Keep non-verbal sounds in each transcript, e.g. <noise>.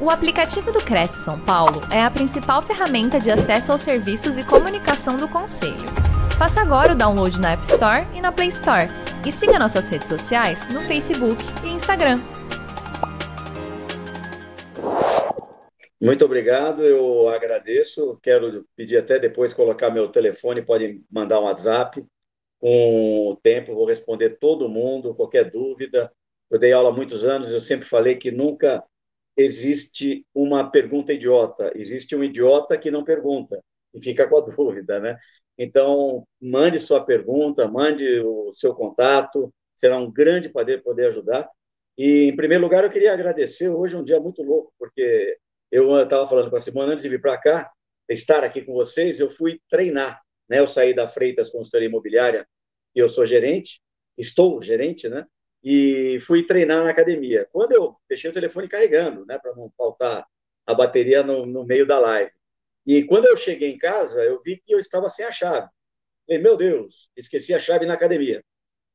O aplicativo do Cresce São Paulo é a principal ferramenta de acesso aos serviços e comunicação do Conselho. Faça agora o download na App Store e na Play Store. E siga nossas redes sociais no Facebook e Instagram. Muito obrigado, eu agradeço. Quero pedir até depois colocar meu telefone, pode mandar um WhatsApp. Com o tempo, vou responder todo mundo, qualquer dúvida. Eu dei aula há muitos anos, eu sempre falei que nunca existe uma pergunta idiota, existe um idiota que não pergunta e fica com a <laughs> dúvida, né? Então, mande sua pergunta, mande o seu contato, será um grande prazer poder ajudar. E, em primeiro lugar, eu queria agradecer. Hoje é um dia muito louco, porque eu estava falando com a Simone antes de vir para cá, estar aqui com vocês, eu fui treinar. Né? Eu saí da Freitas Consultoria Imobiliária, e eu sou gerente, estou gerente, né? E fui treinar na academia. Quando eu deixei o telefone carregando, né, para não faltar a bateria no, no, meio da live. E quando eu cheguei em casa, eu vi que eu estava sem a chave. Falei, meu Deus, esqueci a chave na academia.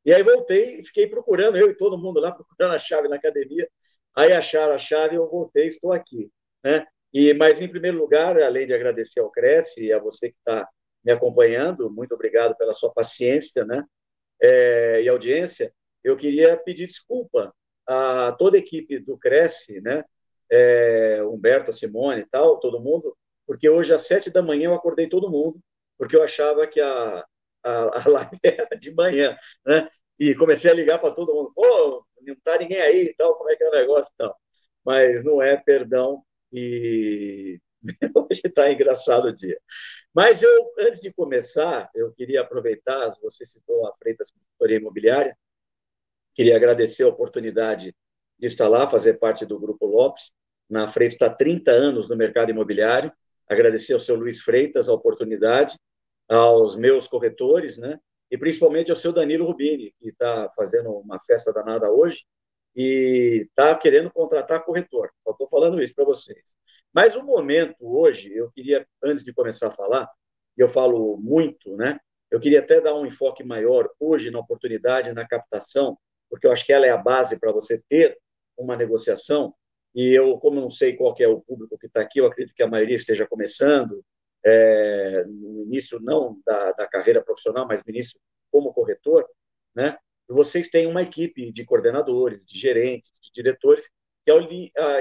E aí voltei e fiquei procurando, eu e todo mundo lá <laughs> procurando a chave na academia. Aí acharam a chave, eu voltei, estou aqui, né? E mas em primeiro lugar, além de agradecer ao Cresce e a você que está me acompanhando, muito obrigado pela sua paciência, né? É, e audiência eu queria pedir desculpa a toda a equipe do Cresce, né? É, Humberto, Simone e tal, todo mundo, porque hoje às sete da manhã eu acordei todo mundo, porque eu achava que a, a, a <laughs> live era de manhã, né? E comecei a ligar para todo mundo, pô, não está ninguém aí e tal, como é que é o negócio e tal. Mas não é, perdão, e <laughs> hoje está engraçado o dia. Mas eu, antes de começar, eu queria aproveitar, você citou a Freitas Consultoria Imobiliária, Queria agradecer a oportunidade de estar lá, fazer parte do Grupo Lopes. Na frente está 30 anos no mercado imobiliário. Agradecer ao seu Luiz Freitas a oportunidade, aos meus corretores, né? E principalmente ao seu Danilo Rubini, que está fazendo uma festa danada hoje e está querendo contratar corretor. estou falando isso para vocês. Mas o momento hoje, eu queria, antes de começar a falar, e eu falo muito, né? Eu queria até dar um enfoque maior hoje na oportunidade, na captação porque eu acho que ela é a base para você ter uma negociação. E eu, como não sei qual é o público que está aqui, eu acredito que a maioria esteja começando, é, no início não da, da carreira profissional, mas no início como corretor, né? vocês têm uma equipe de coordenadores, de gerentes, de diretores, que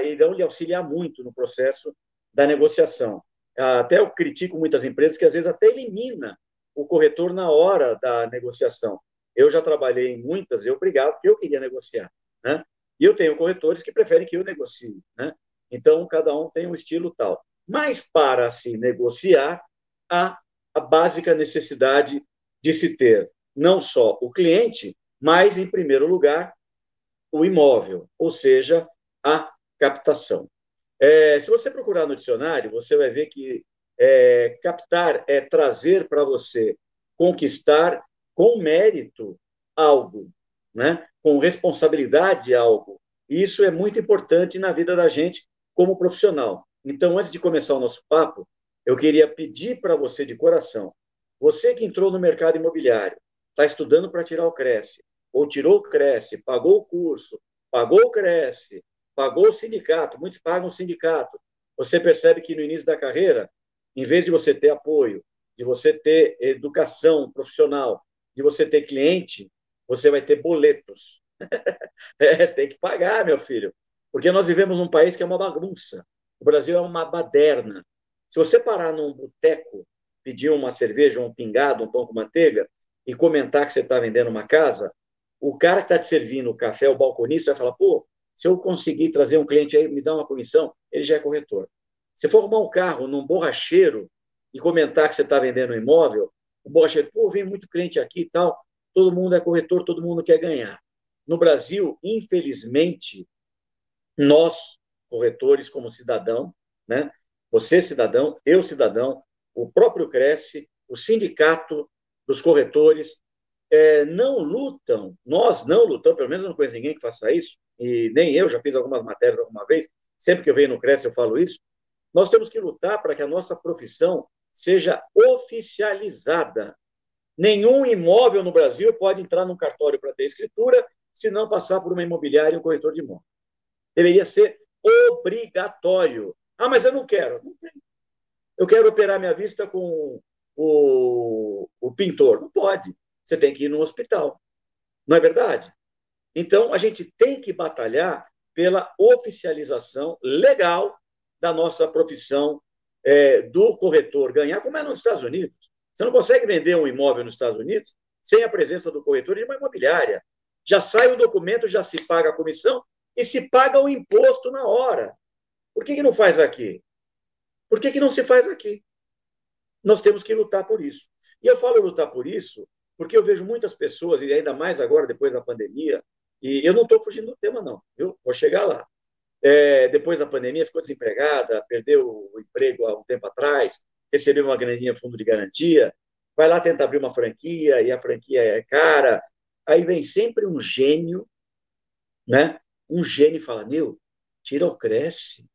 irão lhe auxiliar muito no processo da negociação. Até eu critico muitas empresas que às vezes até elimina o corretor na hora da negociação. Eu já trabalhei em muitas, eu brigava porque eu queria negociar, né? E eu tenho corretores que preferem que eu negocie, né? Então, cada um tem um estilo tal. Mas, para se negociar, há a básica necessidade de se ter não só o cliente, mas, em primeiro lugar, o imóvel, ou seja, a captação. É, se você procurar no dicionário, você vai ver que é, captar é trazer para você, conquistar com mérito algo, né? com responsabilidade algo. E isso é muito importante na vida da gente como profissional. Então, antes de começar o nosso papo, eu queria pedir para você de coração, você que entrou no mercado imobiliário, está estudando para tirar o Cresce, ou tirou o Cresce, pagou o curso, pagou o Cresce, pagou o sindicato, muitos pagam o sindicato. Você percebe que no início da carreira, em vez de você ter apoio, de você ter educação profissional, de você ter cliente, você vai ter boletos. <laughs> é, tem que pagar, meu filho. Porque nós vivemos num país que é uma bagunça. O Brasil é uma baderna. Se você parar num boteco, pedir uma cerveja, um pingado, um pão com manteiga, e comentar que você está vendendo uma casa, o cara que está te servindo o café, o balconista, vai falar: pô, se eu conseguir trazer um cliente aí, me dá uma comissão, ele já é corretor. Se for arrumar um carro num borracheiro e comentar que você está vendendo um imóvel, o borracheiro, pô, vem muito cliente aqui e tal, todo mundo é corretor, todo mundo quer ganhar. No Brasil, infelizmente, nós, corretores, como cidadão, né? você, cidadão, eu, cidadão, o próprio Cresce, o sindicato dos corretores, é, não lutam, nós não lutamos, pelo menos eu não conheço ninguém que faça isso, e nem eu, já fiz algumas matérias alguma vez, sempre que eu venho no Cresce eu falo isso, nós temos que lutar para que a nossa profissão seja oficializada. Nenhum imóvel no Brasil pode entrar num cartório para ter escritura se não passar por uma imobiliária e um corretor de imóvel. Deveria ser obrigatório. Ah, mas eu não quero. Eu quero operar minha vista com o, o pintor. Não pode. Você tem que ir no hospital. Não é verdade? Então, a gente tem que batalhar pela oficialização legal da nossa profissão é, do corretor ganhar, como é nos Estados Unidos. Você não consegue vender um imóvel nos Estados Unidos sem a presença do corretor de uma imobiliária. Já sai o documento, já se paga a comissão e se paga o imposto na hora. Por que, que não faz aqui? Por que, que não se faz aqui? Nós temos que lutar por isso. E eu falo lutar por isso porque eu vejo muitas pessoas, e ainda mais agora, depois da pandemia, e eu não estou fugindo do tema, não, viu? Vou chegar lá. É, depois da pandemia, ficou desempregada, perdeu o emprego há um tempo atrás, recebeu uma grandinha fundo de garantia, vai lá tentar abrir uma franquia, e a franquia é cara. Aí vem sempre um gênio, né? Um gênio fala: Meu, tira cresce.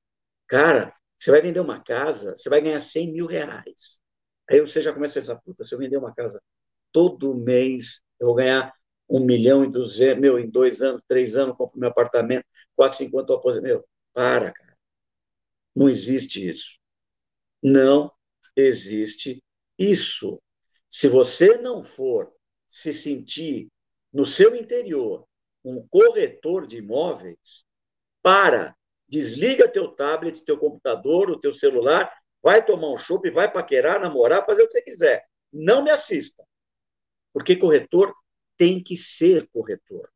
Cara, você vai vender uma casa, você vai ganhar 100 mil reais. Aí você já começa a pensar: Puta, se eu vender uma casa todo mês, eu vou ganhar um milhão e duzentos, meu, em dois anos, três anos, compro meu apartamento, quatro, cinquenta, aposento. Meu, para, cara. Não existe isso. Não existe isso. Se você não for se sentir no seu interior um corretor de imóveis, para, desliga teu tablet, teu computador, o teu celular, vai tomar um chopp, vai paquerar, namorar, fazer o que você quiser. Não me assista. Porque corretor tem que ser corretor.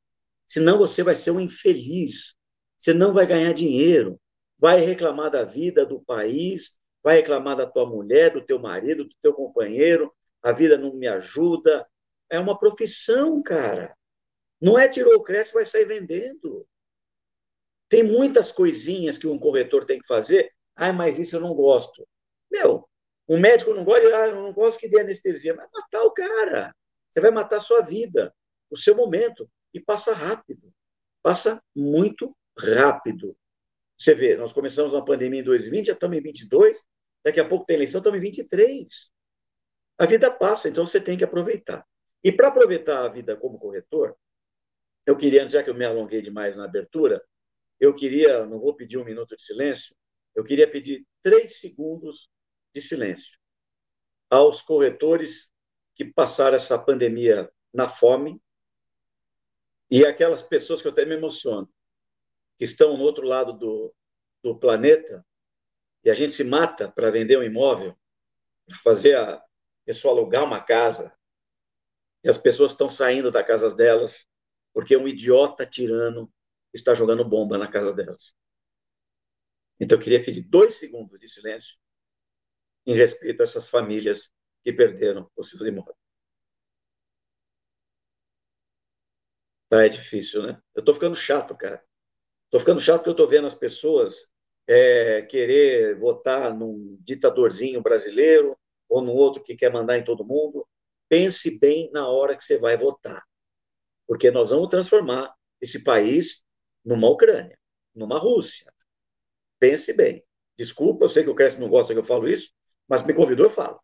Senão você vai ser um infeliz. Você não vai ganhar dinheiro. Vai reclamar da vida do país, vai reclamar da tua mulher, do teu marido, do teu companheiro. A vida não me ajuda. É uma profissão, cara. Não é tirou o cresce vai sair vendendo. Tem muitas coisinhas que um corretor tem que fazer. Ah, mas isso eu não gosto. Meu, um médico não gosta, ah, eu não gosto que dê anestesia. Mas matar o cara. Você vai matar a sua vida, o seu momento. E passa rápido. Passa muito rápido. Você vê, nós começamos uma pandemia em 2020, já estamos em 22, daqui a pouco tem eleição, estamos em 23. A vida passa, então você tem que aproveitar. E para aproveitar a vida como corretor, eu queria, já que eu me alonguei demais na abertura, eu queria, não vou pedir um minuto de silêncio, eu queria pedir três segundos de silêncio aos corretores que passaram essa pandemia na fome e aquelas pessoas que eu até me emociono, que estão no outro lado do, do planeta e a gente se mata para vender um imóvel, para fazer a pessoa alugar uma casa, e as pessoas estão saindo das casas delas porque um idiota tirano está jogando bomba na casa delas. Então, eu queria pedir dois segundos de silêncio em respeito a essas famílias que perderam os seus imóveis. Tá, é difícil, né? Eu estou ficando chato, cara. Estou ficando chato porque eu estou vendo as pessoas é, querer votar num ditadorzinho brasileiro ou num outro que quer mandar em todo mundo. Pense bem na hora que você vai votar porque nós vamos transformar esse país numa Ucrânia, numa Rússia. Pense bem. Desculpa, eu sei que o Cresce não gosta que eu falo isso, mas me convidou, eu falo.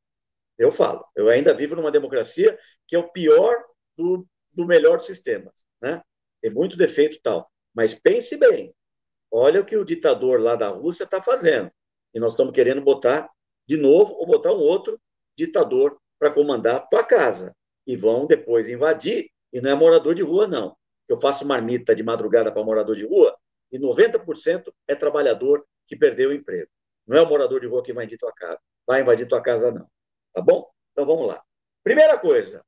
Eu falo. Eu ainda vivo numa democracia que é o pior do, do melhor dos sistemas. Né? Tem muito defeito tal. Mas pense bem. Olha o que o ditador lá da Rússia está fazendo. E nós estamos querendo botar de novo ou botar um outro ditador para comandar a tua casa. E vão depois invadir e não é morador de rua, não. Eu faço marmita de madrugada para morador de rua e 90% é trabalhador que perdeu o emprego. Não é o morador de rua que vai invadir tua casa. Vai invadir tua casa, não. Tá bom? Então vamos lá. Primeira coisa,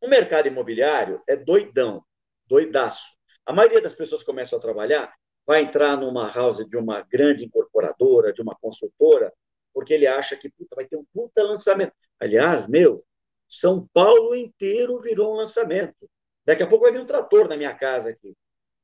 o mercado imobiliário é doidão, doidaço. A maioria das pessoas que começam a trabalhar vai entrar numa house de uma grande incorporadora, de uma consultora, porque ele acha que puta, vai ter um puta lançamento. Aliás, meu, são Paulo inteiro virou um lançamento. Daqui a pouco vai vir um trator na minha casa aqui.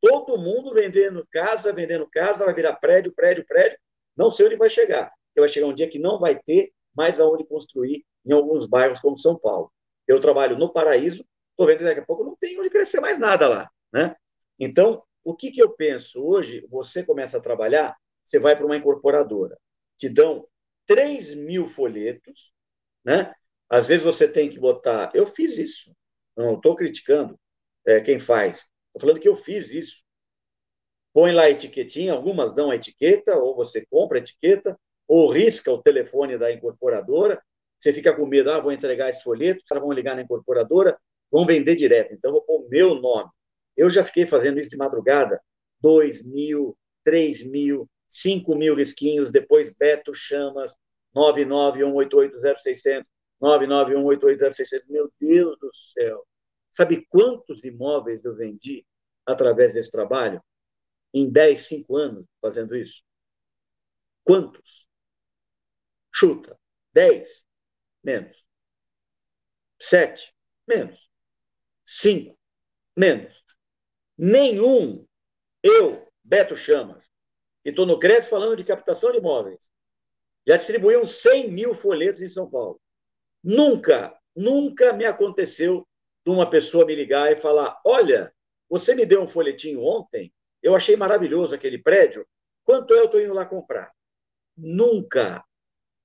Todo mundo vendendo casa, vendendo casa, vai virar prédio, prédio, prédio. Não sei onde vai chegar. Porque vai chegar um dia que não vai ter mais aonde construir em alguns bairros como São Paulo. Eu trabalho no Paraíso, estou vendo que daqui a pouco não tem onde crescer mais nada lá. Né? Então, o que, que eu penso? Hoje, você começa a trabalhar, você vai para uma incorporadora. Te dão 3 mil folhetos, né? Às vezes você tem que botar. Eu fiz isso. Não estou criticando é, quem faz. Estou falando que eu fiz isso. põe lá a etiquetinha, algumas dão a etiqueta, ou você compra a etiqueta, ou risca o telefone da incorporadora, você fica com medo, ah, vou entregar esse folheto, os caras vão ligar na incorporadora, vão vender direto, então vou pôr meu nome. Eu já fiquei fazendo isso de madrugada, 2 mil, 3 mil, 5 mil risquinhos, depois Beto Chamas, 991880600, 991880600. Meu Deus do céu! Sabe quantos imóveis eu vendi através desse trabalho? Em 10, 5 anos fazendo isso? Quantos? Chuta. 10? Menos. 7? Menos. 5? Menos. Nenhum. Eu, Beto Chamas, e estou no Cresce falando de captação de imóveis, já distribuíam 100 mil folhetos em São Paulo. Nunca, nunca me aconteceu de uma pessoa me ligar e falar: Olha, você me deu um folhetinho ontem, eu achei maravilhoso aquele prédio, quanto é eu estou indo lá comprar? Nunca.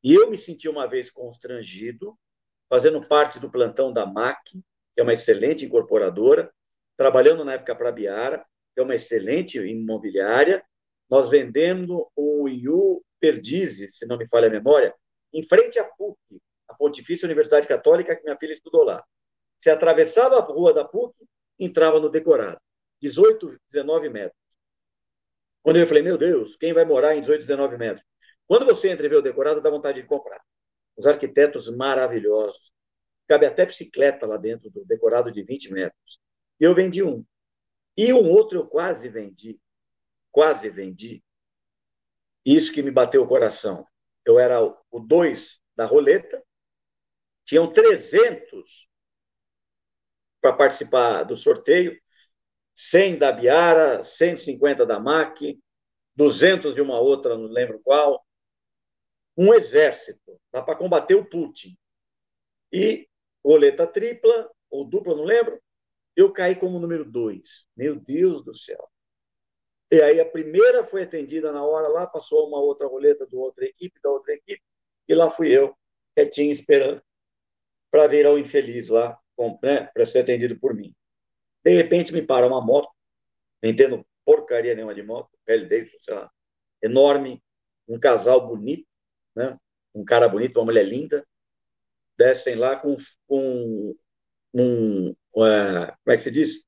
E eu me senti uma vez constrangido, fazendo parte do plantão da MAC, que é uma excelente incorporadora, trabalhando na época para a Biara, que é uma excelente imobiliária, nós vendendo o IU Perdizes, se não me falha a memória, em frente à PUC, a Pontifícia Universidade Católica, que minha filha estudou lá. Se atravessava a rua da PUC, entrava no decorado. 18, 19 metros. Quando eu falei, meu Deus, quem vai morar em 18, 19 metros? Quando você entra e vê o decorado, dá vontade de comprar. Os arquitetos maravilhosos. Cabe até bicicleta lá dentro do decorado de 20 metros. E eu vendi um. E um outro eu quase vendi. Quase vendi. Isso que me bateu o coração. Eu era o 2 da roleta. Tinham 300 para participar do sorteio. 100 da Biara, 150 da MAC, 200 de uma outra, não lembro qual, um exército tá, para combater o Putin. E roleta tripla, ou dupla, não lembro, eu caí como número dois. Meu Deus do céu. E aí a primeira foi atendida na hora lá, passou uma outra roleta do outra equipe, da outra equipe, e lá fui eu, quietinho, esperando para vir ao infeliz lá, né, para ser atendido por mim. De repente me para uma moto, não entendo porcaria nenhuma de moto, Harley Davidson, sei lá, enorme, um casal bonito, né? um cara bonito, uma mulher linda, descem lá com, com um, uh, como é que se diz?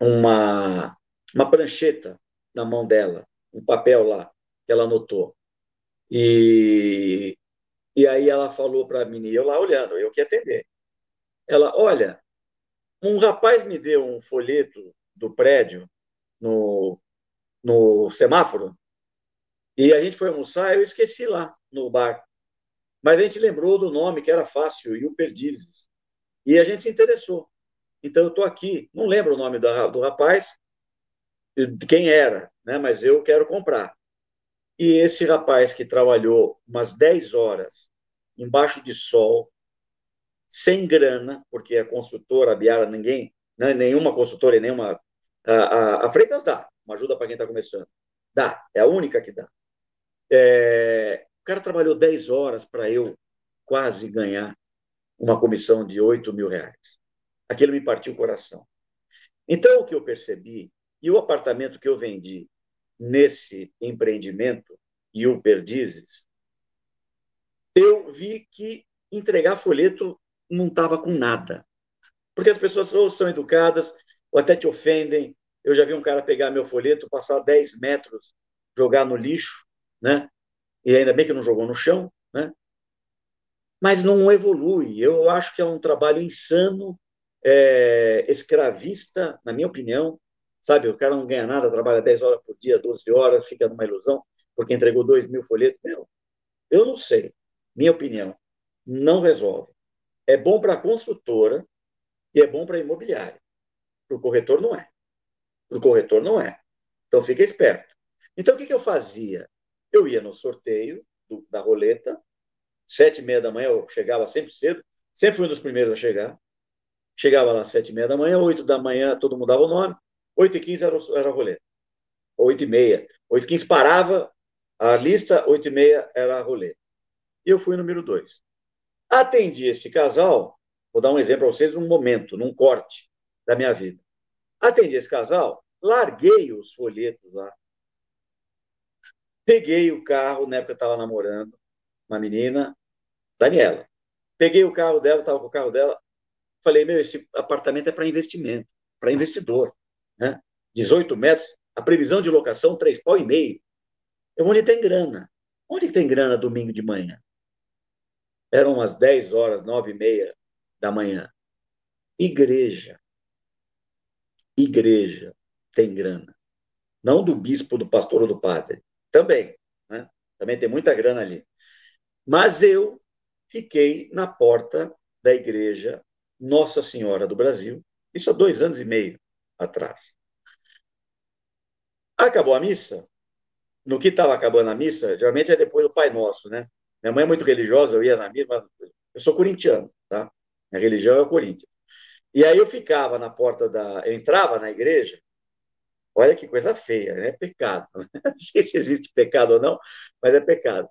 Uma, uma prancheta na mão dela, um papel lá, que ela anotou. E, e aí ela falou para mim, eu lá olhando, eu que atender. Ela, olha, um rapaz me deu um folheto do prédio no, no semáforo e a gente foi almoçar, eu esqueci lá no bar. Mas a gente lembrou do nome, que era fácil, e o Perdizes. E a gente se interessou. Então eu estou aqui, não lembro o nome do, rapaz, quem era, né? mas eu quero comprar. E esse rapaz que trabalhou umas 10 horas embaixo de sol, sem grana, porque a construtora, a Biara, ninguém, né? nenhuma construtora e nenhuma. A, a, a Freitas dá, uma ajuda para quem está começando. Dá, é a única que dá. É, cara trabalhou 10 horas para eu quase ganhar uma comissão de 8 mil reais. Aquilo me partiu o coração. Então, o que eu percebi, e o apartamento que eu vendi nesse empreendimento, e o Perdizes, eu vi que entregar folheto não estava com nada. Porque as pessoas ou são educadas, ou até te ofendem. Eu já vi um cara pegar meu folheto, passar 10 metros, jogar no lixo, né? e ainda bem que não jogou no chão, né? mas não evolui. Eu acho que é um trabalho insano, é, escravista, na minha opinião. Sabe, o cara não ganha nada, trabalha 10 horas por dia, 12 horas, fica numa ilusão, porque entregou 2 mil folhetos. Meu, eu não sei. Minha opinião, não resolve. É bom para a construtora e é bom para a imobiliária. Para o corretor, não é. Para o corretor, não é. Então, fica esperto. Então, o que, que eu fazia? Eu ia no sorteio do, da roleta, sete e meia da manhã, eu chegava sempre cedo, sempre fui um dos primeiros a chegar. Chegava lá sete e meia da manhã, oito da manhã, todo mundo dava o nome, oito e quinze era, era a roleta. Oito e meia. Oito e quinze parava a lista, oito e meia era a roleta. E eu fui número dois. Atendi esse casal, vou dar um exemplo para vocês num momento, num corte da minha vida. Atendi esse casal, larguei os folhetos lá. Peguei o carro, na época eu estava namorando uma menina, Daniela. Peguei o carro dela, estava com o carro dela. Falei, meu, esse apartamento é para investimento, para investidor. Né? 18 metros, a previsão de locação, três pau e meio. Eu onde tem grana. Onde tem grana domingo de manhã? Eram umas 10 horas, 9 e meia da manhã. Igreja. Igreja tem grana. Não do bispo, do pastor ou do padre. Também. Né? Também tem muita grana ali. Mas eu fiquei na porta da igreja Nossa Senhora do Brasil, isso há dois anos e meio atrás. Acabou a missa. No que estava acabando a missa, geralmente é depois do Pai Nosso, né? Minha mãe é muito religiosa, eu ia na missa, mas eu sou corintiano, tá? Minha religião é o Corinthians. E aí eu ficava na porta da. Eu entrava na igreja, olha que coisa feia, né? Pecado. <laughs> Não sei se existe pecado ou não, mas é pecado.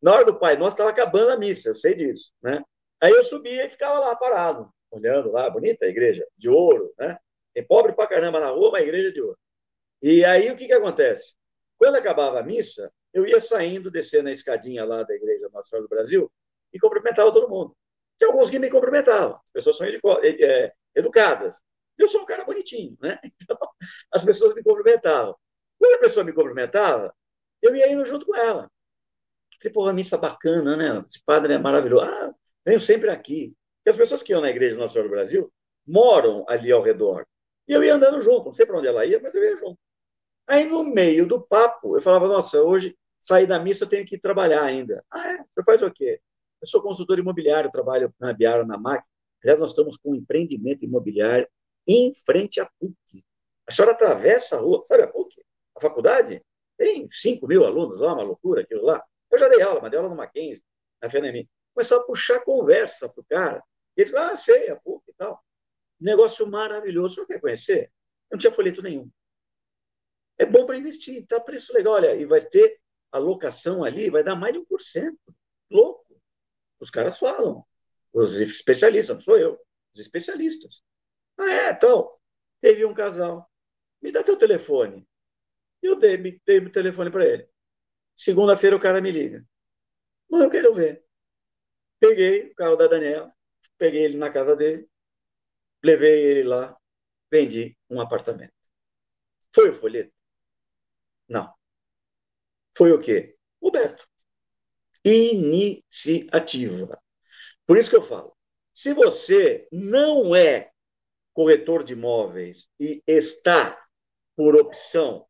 Na hora do Pai Nosso estava acabando a missa, eu sei disso, né? Aí eu subia e ficava lá parado, olhando lá, bonita a igreja, de ouro, né? Tem pobre pra caramba na rua, mas a igreja de ouro. E aí o que que acontece? Quando acabava a missa, eu ia saindo, descendo a escadinha lá da igreja Nossa Senhora do Brasil e cumprimentava todo mundo. Tinha alguns que me cumprimentavam, as pessoas são é, educadas. Eu sou um cara bonitinho, né? <laughs> Então, as pessoas me cumprimentavam. Quando a pessoa me cumprimentava, eu ia indo junto com ela. Falei, pô, a missa bacana, né? Esse padre é maravilhoso. Ah, venho sempre aqui. E as pessoas que iam na igreja Nossa Senhora do Brasil moram ali ao redor. E eu ia andando junto, não sei para onde ela ia, mas eu ia junto. Aí, no meio do papo, eu falava, nossa, hoje sair da missa eu tenho que trabalhar ainda. Ah, é? Você faz o quê? Eu sou consultor imobiliário, trabalho na Biara, na MAC. Aliás, nós estamos com um empreendimento imobiliário em frente à PUC. A senhora atravessa a rua, sabe a PUC? A faculdade? Tem 5 mil alunos lá, uma loucura aquilo lá. Eu já dei aula, mas dei aula no Mackenzie, na FNM. Começou a puxar conversa para o cara. E ele falou, ah, sei, a PUC e tal. Negócio maravilhoso. O senhor quer conhecer? Eu não tinha folheto nenhum. É bom para investir, tá preço legal. Olha, e vai ter a locação ali, vai dar mais de 1%. Louco. Os caras falam. Os especialistas, não sou eu. Os especialistas. Ah, é, então. Teve um casal. Me dá teu telefone. Eu dei, dei o telefone para ele. Segunda-feira o cara me liga. Não, eu quero ver. Peguei o carro da Daniela, peguei ele na casa dele, levei ele lá, vendi um apartamento. Foi o folheto? Não. Foi o quê? O Beto. Iniciativa. Por isso que eu falo, se você não é corretor de imóveis e está por opção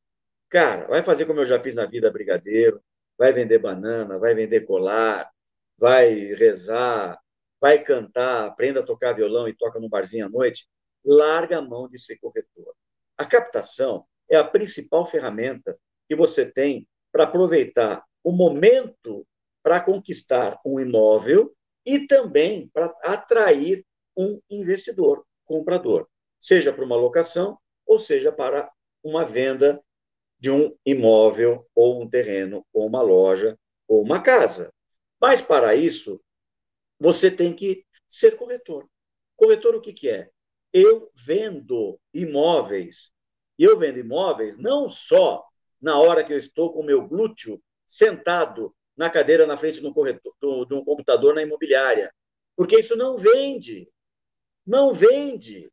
Cara, vai fazer como eu já fiz na vida brigadeiro, vai vender banana, vai vender colar, vai rezar, vai cantar, aprenda a tocar violão e toca no barzinho à noite. Larga a mão de ser corretor. A captação é a principal ferramenta que você tem para aproveitar o momento para conquistar um imóvel e também para atrair um investidor, comprador, seja para uma locação ou seja para uma venda de um imóvel, ou um terreno, ou uma loja, ou uma casa. Mas, para isso, você tem que ser corretor. Corretor, o que, que é? Eu vendo imóveis. Eu vendo imóveis não só na hora que eu estou com o meu glúteo sentado na cadeira na frente corretor, de um computador na imobiliária. Porque isso não vende. Não vende.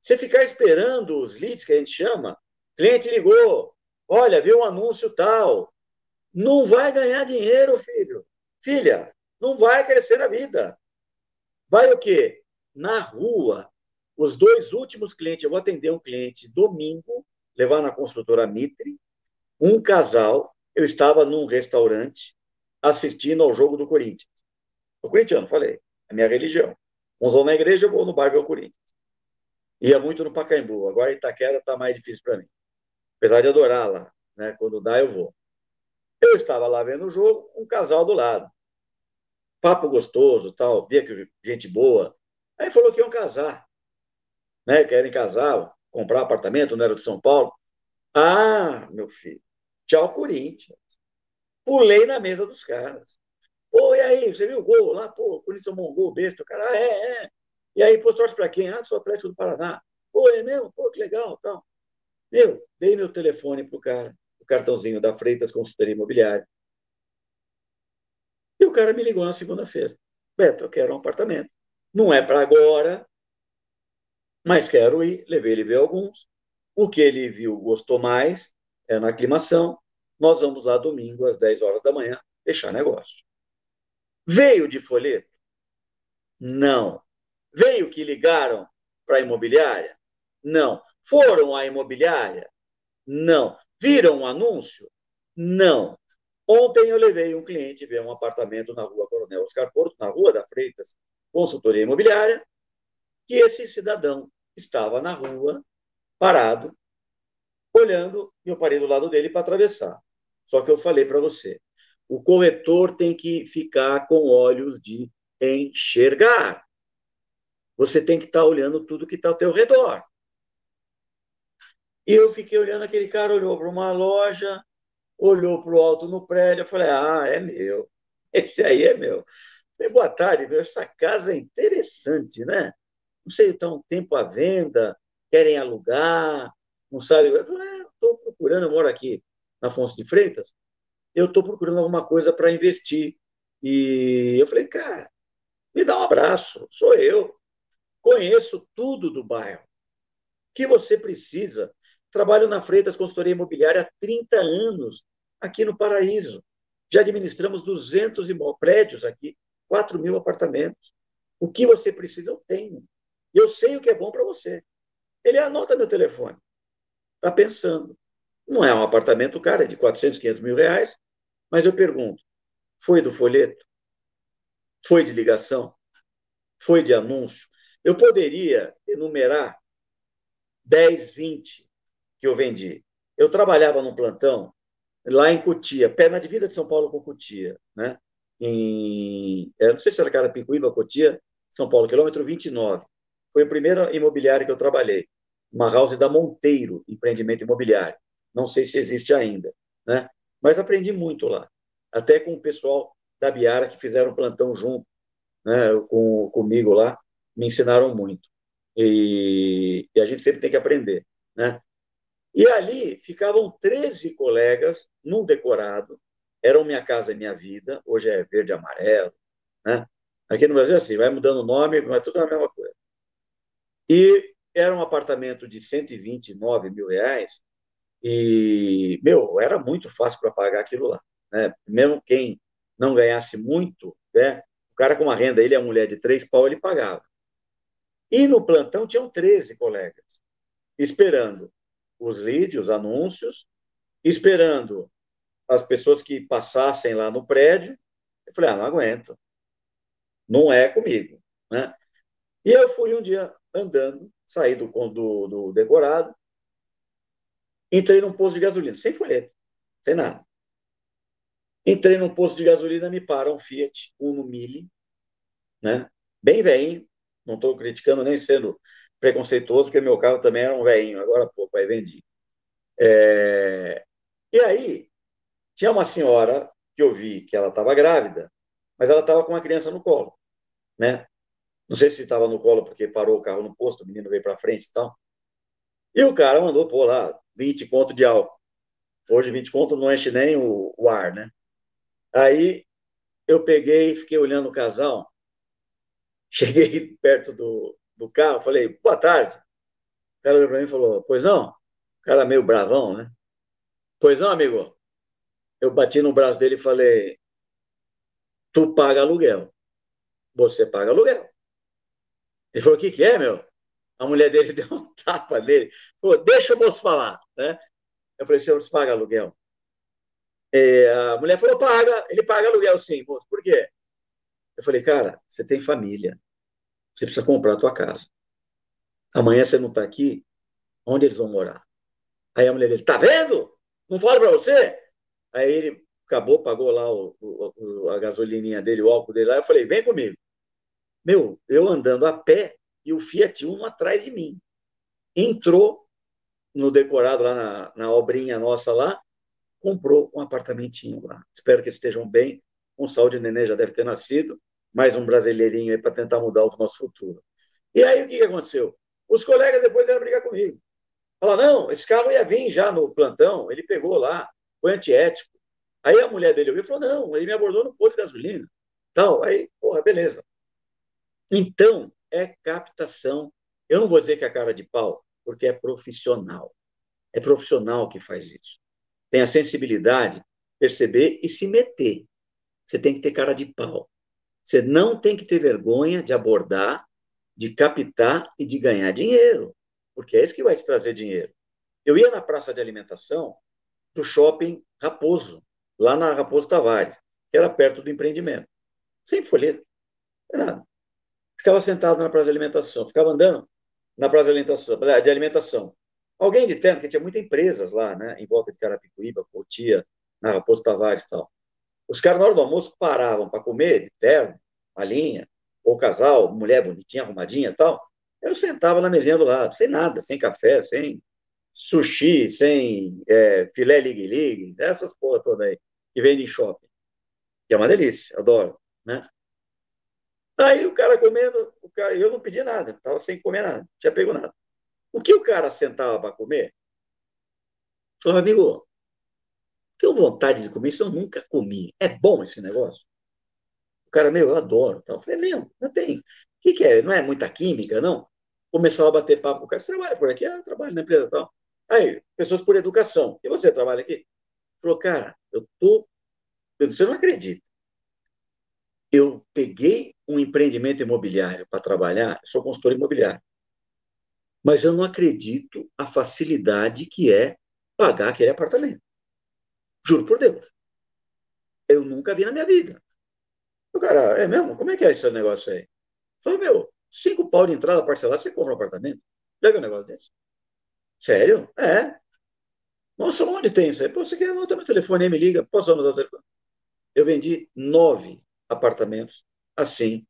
Você ficar esperando os leads, que a gente chama, cliente ligou, Olha, viu um anúncio tal. Não vai ganhar dinheiro, filho. Filha, não vai crescer na vida. Vai o quê? Na rua. Os dois últimos clientes, eu vou atender um cliente domingo, levar na construtora Mitre, um casal, eu estava num restaurante assistindo ao jogo do Corinthians. O corintiano, falei, é minha religião. Uns vão na igreja, eu vou no bar ver o Corinthians. Ia muito no Pacaembu, agora Itaquera está mais difícil para mim apesar de adorar lá, né? Quando dá, eu vou. Eu estava lá vendo o jogo, um casal do lado. Papo gostoso, tal, via que gente boa. Aí falou que iam casar, né? Querem casar, comprar apartamento, não era de São Paulo. Ah, meu filho, tchau Corinthians. Pulei na mesa dos caras. Pô, e aí, você viu o gol lá? Pô, o Corinthians tomou um gol besta. O cara, ah, é, é. E aí, pô, torce pra quem? Ah, sou Atlético do Paraná. Pô, é mesmo? Pô, que legal, tal. Meu, dei meu telefone para o cara, o cartãozinho da Freitas Consultoria Imobiliária. E o cara me ligou na segunda-feira. Beto, eu quero um apartamento. Não é para agora, mas quero ir. Levei ele ver alguns. O que ele viu, gostou mais, é na aclimação. Nós vamos lá domingo, às 10 horas da manhã, fechar negócio. Veio de folheto? Não. Veio que ligaram para a imobiliária? Não. Foram à imobiliária? Não. Viram um anúncio? Não. Ontem eu levei um cliente ver um apartamento na rua Coronel Oscar Porto, na rua da Freitas, consultoria imobiliária, que esse cidadão estava na rua, parado, olhando, e eu parei do lado dele para atravessar. Só que eu falei para você, o corretor tem que ficar com olhos de enxergar. Você tem que estar tá olhando tudo que está ao teu redor. E eu fiquei olhando, aquele cara olhou para uma loja, olhou para o alto no prédio, eu falei, ah, é meu. Esse aí é meu. Falei, boa tarde, meu. essa casa é interessante, né? Não sei, está um tempo à venda, querem alugar, não sabe. Eu falei, estou é, procurando, eu moro aqui na Afonso de Freitas, eu estou procurando alguma coisa para investir. E eu falei, cara, me dá um abraço, sou eu. Conheço tudo do bairro. O que você precisa? Trabalho na Freitas Consultoria Imobiliária há 30 anos, aqui no Paraíso. Já administramos 200 prédios aqui, 4 mil apartamentos. O que você precisa, eu tenho. Eu sei o que é bom para você. Ele anota meu telefone. Está pensando. Não é um apartamento caro, é de 400, 500 mil reais. Mas eu pergunto, foi do folheto? Foi de ligação? Foi de anúncio? Eu poderia enumerar 10, 20 que eu vendi. Eu trabalhava num plantão lá em Cotia, pé na divisa de São Paulo com Cotia, né? Em, não sei se era Carapicuíba, Cotia, São Paulo, quilômetro 29. Foi a primeira imobiliária que eu trabalhei, uma house da Monteiro, empreendimento imobiliário. Não sei se existe ainda, né? Mas aprendi muito lá, até com o pessoal da Biara que fizeram plantão junto, né, com, comigo lá, me ensinaram muito. E, e, a gente sempre tem que aprender, né? E ali ficavam 13 colegas num decorado, eram Minha Casa e Minha Vida, hoje é verde e amarelo, né? Aqui no Brasil é assim, vai mudando o nome, mas tudo é a mesma coisa. E era um apartamento de 129 mil reais, e, meu, era muito fácil para pagar aquilo lá. Né? Mesmo quem não ganhasse muito, né? o cara com uma renda, ele é mulher de três pau, ele pagava. E no plantão tinham 13 colegas, esperando os leads, os anúncios, esperando as pessoas que passassem lá no prédio. Eu falei, ah, não aguento. Não é comigo. Né? E eu fui um dia andando, saí do, do, do decorado, Entrei num posto de gasolina, sem folheto, sem nada. Entrei num posto de gasolina, me para um Fiat Uno Mille, né? bem velhinho, não estou criticando nem sendo preconceituoso, porque meu carro também era um velhinho, agora pouco, aí vendi. É... E aí, tinha uma senhora que eu vi que ela estava grávida, mas ela estava com uma criança no colo, né? Não sei se estava no colo porque parou o carro no posto, o menino veio para frente e tal. E o cara mandou pôr lá 20 conto de álcool. Hoje 20 conto não enche nem o, o ar, né? Aí eu peguei fiquei olhando o casal. <laughs> Cheguei perto do, do carro, falei, boa tarde. O cara olhou para mim e falou, pois não? O cara meio bravão, né? Pois não, amigo? Eu bati no braço dele e falei, tu paga aluguel. Você paga aluguel. Ele falou, o que, que é, meu? A mulher dele <laughs> deu um tapa nele, falou: Deixa o moço falar. Né? Eu falei: você paga aluguel? E a mulher falou: Paga, ele paga aluguel sim, moço. Por quê? Eu falei: Cara, você tem família, você precisa comprar a tua casa. Amanhã você não está aqui, onde eles vão morar? Aí a mulher dele: Tá vendo? Não falo para você? Aí ele acabou, pagou lá o, o, a gasolininha dele, o álcool dele lá. Eu falei: Vem comigo. Meu, eu andando a pé, e o Fiat Uno atrás de mim. Entrou no decorado lá na, na obrinha nossa lá, comprou um apartamentinho lá. Espero que estejam bem. Com saúde, o neném já deve ter nascido. Mais um brasileirinho aí para tentar mudar o nosso futuro. E aí o que, que aconteceu? Os colegas depois vieram brigar comigo. Fala, não, esse carro ia vir já no plantão, ele pegou lá, foi antiético. Aí a mulher dele ouviu e falou, não, ele me abordou no posto de gasolina. Então, aí, porra, beleza. Então, é captação. Eu não vou dizer que é cara de pau, porque é profissional. É profissional que faz isso. Tem a sensibilidade, perceber e se meter. Você tem que ter cara de pau. Você não tem que ter vergonha de abordar, de captar e de ganhar dinheiro porque é isso que vai te trazer dinheiro. Eu ia na praça de alimentação do shopping Raposo, lá na Raposo Tavares, que era perto do empreendimento. Sem folheto, nada. Ficava sentado na praça de alimentação, ficava andando na praça de alimentação. De alimentação. Alguém de terno, que tinha muitas empresas lá, né, em volta de Carapicuíba, Cotia, na Raposo Tavares e tal. Os caras, na hora do almoço, paravam para comer de terno, a linha, ou casal, mulher bonitinha, arrumadinha e tal, eu sentava na mesinha do lado, sem nada, sem café, sem sushi, sem é, filé ligue-ligue, essas porra toda aí, que vende em shopping. Que é uma delícia, adoro, né? Aí o cara comendo, o cara, eu não pedi nada, estava sem comer nada, não tinha pego nada. O que o cara sentava para comer? Falava, amigo, tenho vontade de comer isso, eu nunca comi. É bom esse negócio? O cara, meu, eu adoro. Tal. Eu falei, meu, não tem. O que, que é? Não é muita química, não? começava a bater papo com o cara. Você trabalha por aqui? Ah, trabalho na empresa tal. Aí, pessoas por educação. E você trabalha aqui? Falou, cara, eu tô. Você não acredita. Eu peguei um empreendimento imobiliário para trabalhar, sou consultor imobiliário. Mas eu não acredito a facilidade que é pagar aquele apartamento. Juro por Deus. Eu nunca vi na minha vida. O cara, é mesmo? Como é que é esse negócio aí? Falei, meu, Cinco pau de entrada parcelada, você compra um apartamento. Já viu um negócio desse? Sério? É. Nossa, onde tem isso aí? Pô, você quer anotar meu telefone aí, me liga. Posso anotar o telefone? Eu vendi nove apartamentos assim,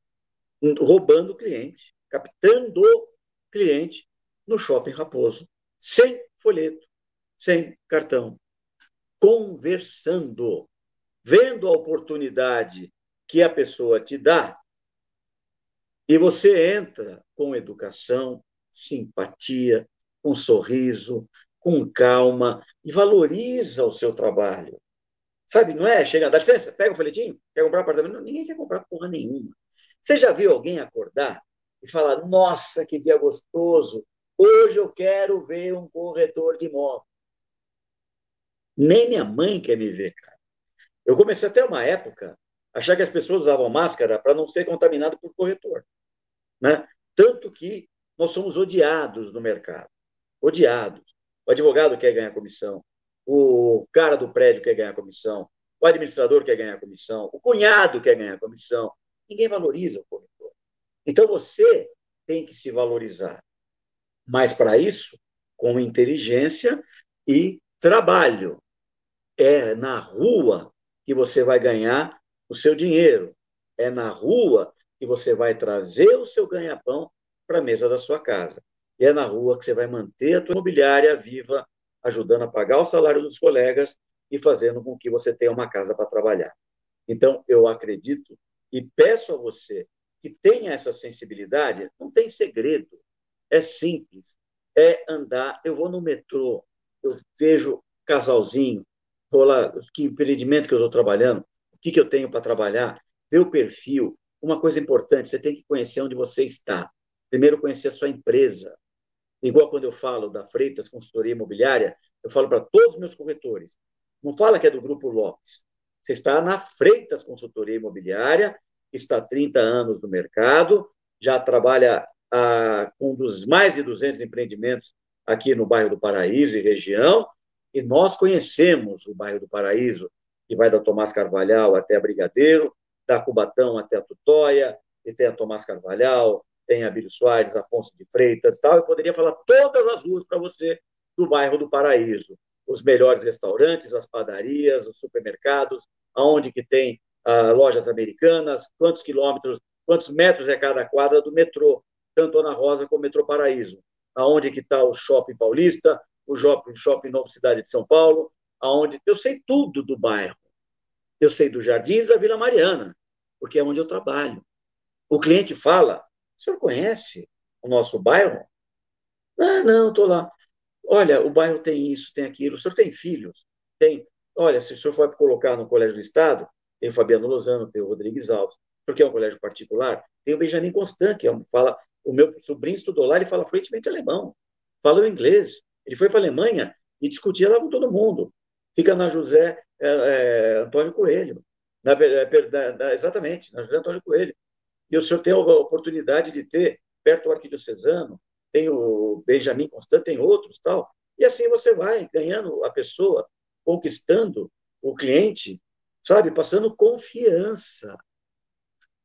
roubando cliente, captando cliente no shopping Raposo, sem folheto, sem cartão, conversando, vendo a oportunidade que a pessoa te dá e você entra com educação, simpatia, com sorriso, com calma e valoriza o seu trabalho. Sabe, não é? Chega, dá licença, pega o folhetinho, quer comprar apartamento? Não, ninguém quer comprar porra nenhuma. Você já viu alguém acordar e falar: Nossa, que dia gostoso, hoje eu quero ver um corretor de imóvel? Nem minha mãe quer me ver, cara. Eu comecei até uma época achar que as pessoas usavam máscara para não ser contaminado por corretor. Né? Tanto que nós somos odiados no mercado. Odiados. O advogado quer ganhar comissão, o cara do prédio quer ganhar comissão, o administrador quer ganhar comissão, o cunhado quer ganhar comissão. Ninguém valoriza o corretor. Então você tem que se valorizar. Mas para isso, com inteligência e trabalho. É na rua que você vai ganhar o seu dinheiro. É na rua que você vai trazer o seu ganha-pão para a mesa da sua casa. E é na rua que você vai manter a tua imobiliária viva, ajudando a pagar o salário dos colegas e fazendo com que você tenha uma casa para trabalhar. Então, eu acredito e peço a você que tenha essa sensibilidade, não tem segredo, é simples, é andar. Eu vou no metrô, eu vejo casalzinho, vou lá, que empreendimento que eu estou trabalhando, o que, que eu tenho para trabalhar, ver o perfil, uma coisa importante, você tem que conhecer onde você está. Primeiro, conhecer a sua empresa. Igual quando eu falo da Freitas Consultoria Imobiliária, eu falo para todos os meus corretores. Não fala que é do Grupo Lopes. Você está na Freitas Consultoria Imobiliária, está há 30 anos no mercado, já trabalha ah, com dos mais de 200 empreendimentos aqui no bairro do Paraíso e região, e nós conhecemos o bairro do Paraíso, que vai da Tomás Carvalhal até a Brigadeiro, da Cubatão até a Tutóia, e tem a Tomás Carvalhal, tem a Bílio Soares, Afonso de Freitas tal. Eu poderia falar todas as ruas para você do bairro do Paraíso. Os melhores restaurantes, as padarias, os supermercados, aonde que tem ah, lojas americanas, quantos quilômetros, quantos metros é cada quadra do metrô, tanto Ana Rosa como Metrô Paraíso. Aonde que está o Shopping Paulista, o Shopping, shopping Novo Cidade de São Paulo, aonde eu sei tudo do bairro. Eu sei dos jardins da Vila Mariana, porque é onde eu trabalho. O cliente fala: o senhor conhece o nosso bairro? Ah, não, estou lá. Olha, o bairro tem isso, tem aquilo. O senhor tem filhos? Tem. Olha, se o senhor for colocar no Colégio do Estado, tem o Fabiano Lozano, tem o Rodrigues Alves, porque é um colégio particular, tem o Benjamin Constant, que é um, fala, o meu sobrinho estudou lá, ele fala fluentemente alemão, fala inglês. Ele foi para a Alemanha e discutia lá com todo mundo. Fica na José é, é, Antônio Coelho. Na, é, na, exatamente, na José Antônio Coelho. E o senhor tem a oportunidade de ter, perto do arquidiocesano, tem o Benjamin Constant, tem outros tal. E assim você vai ganhando a pessoa, conquistando o cliente, sabe? Passando confiança.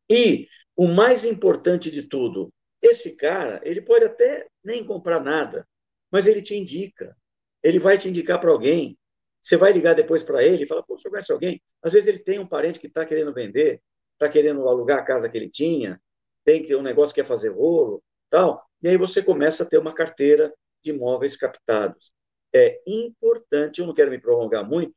E o mais importante de tudo, esse cara, ele pode até nem comprar nada, mas ele te indica. Ele vai te indicar para alguém. Você vai ligar depois para ele e fala, pô, você conhece alguém? Às vezes ele tem um parente que está querendo vender, está querendo alugar a casa que ele tinha, tem que um negócio que quer fazer rolo, tal. E aí você começa a ter uma carteira de imóveis captados. É importante, eu não quero me prolongar muito,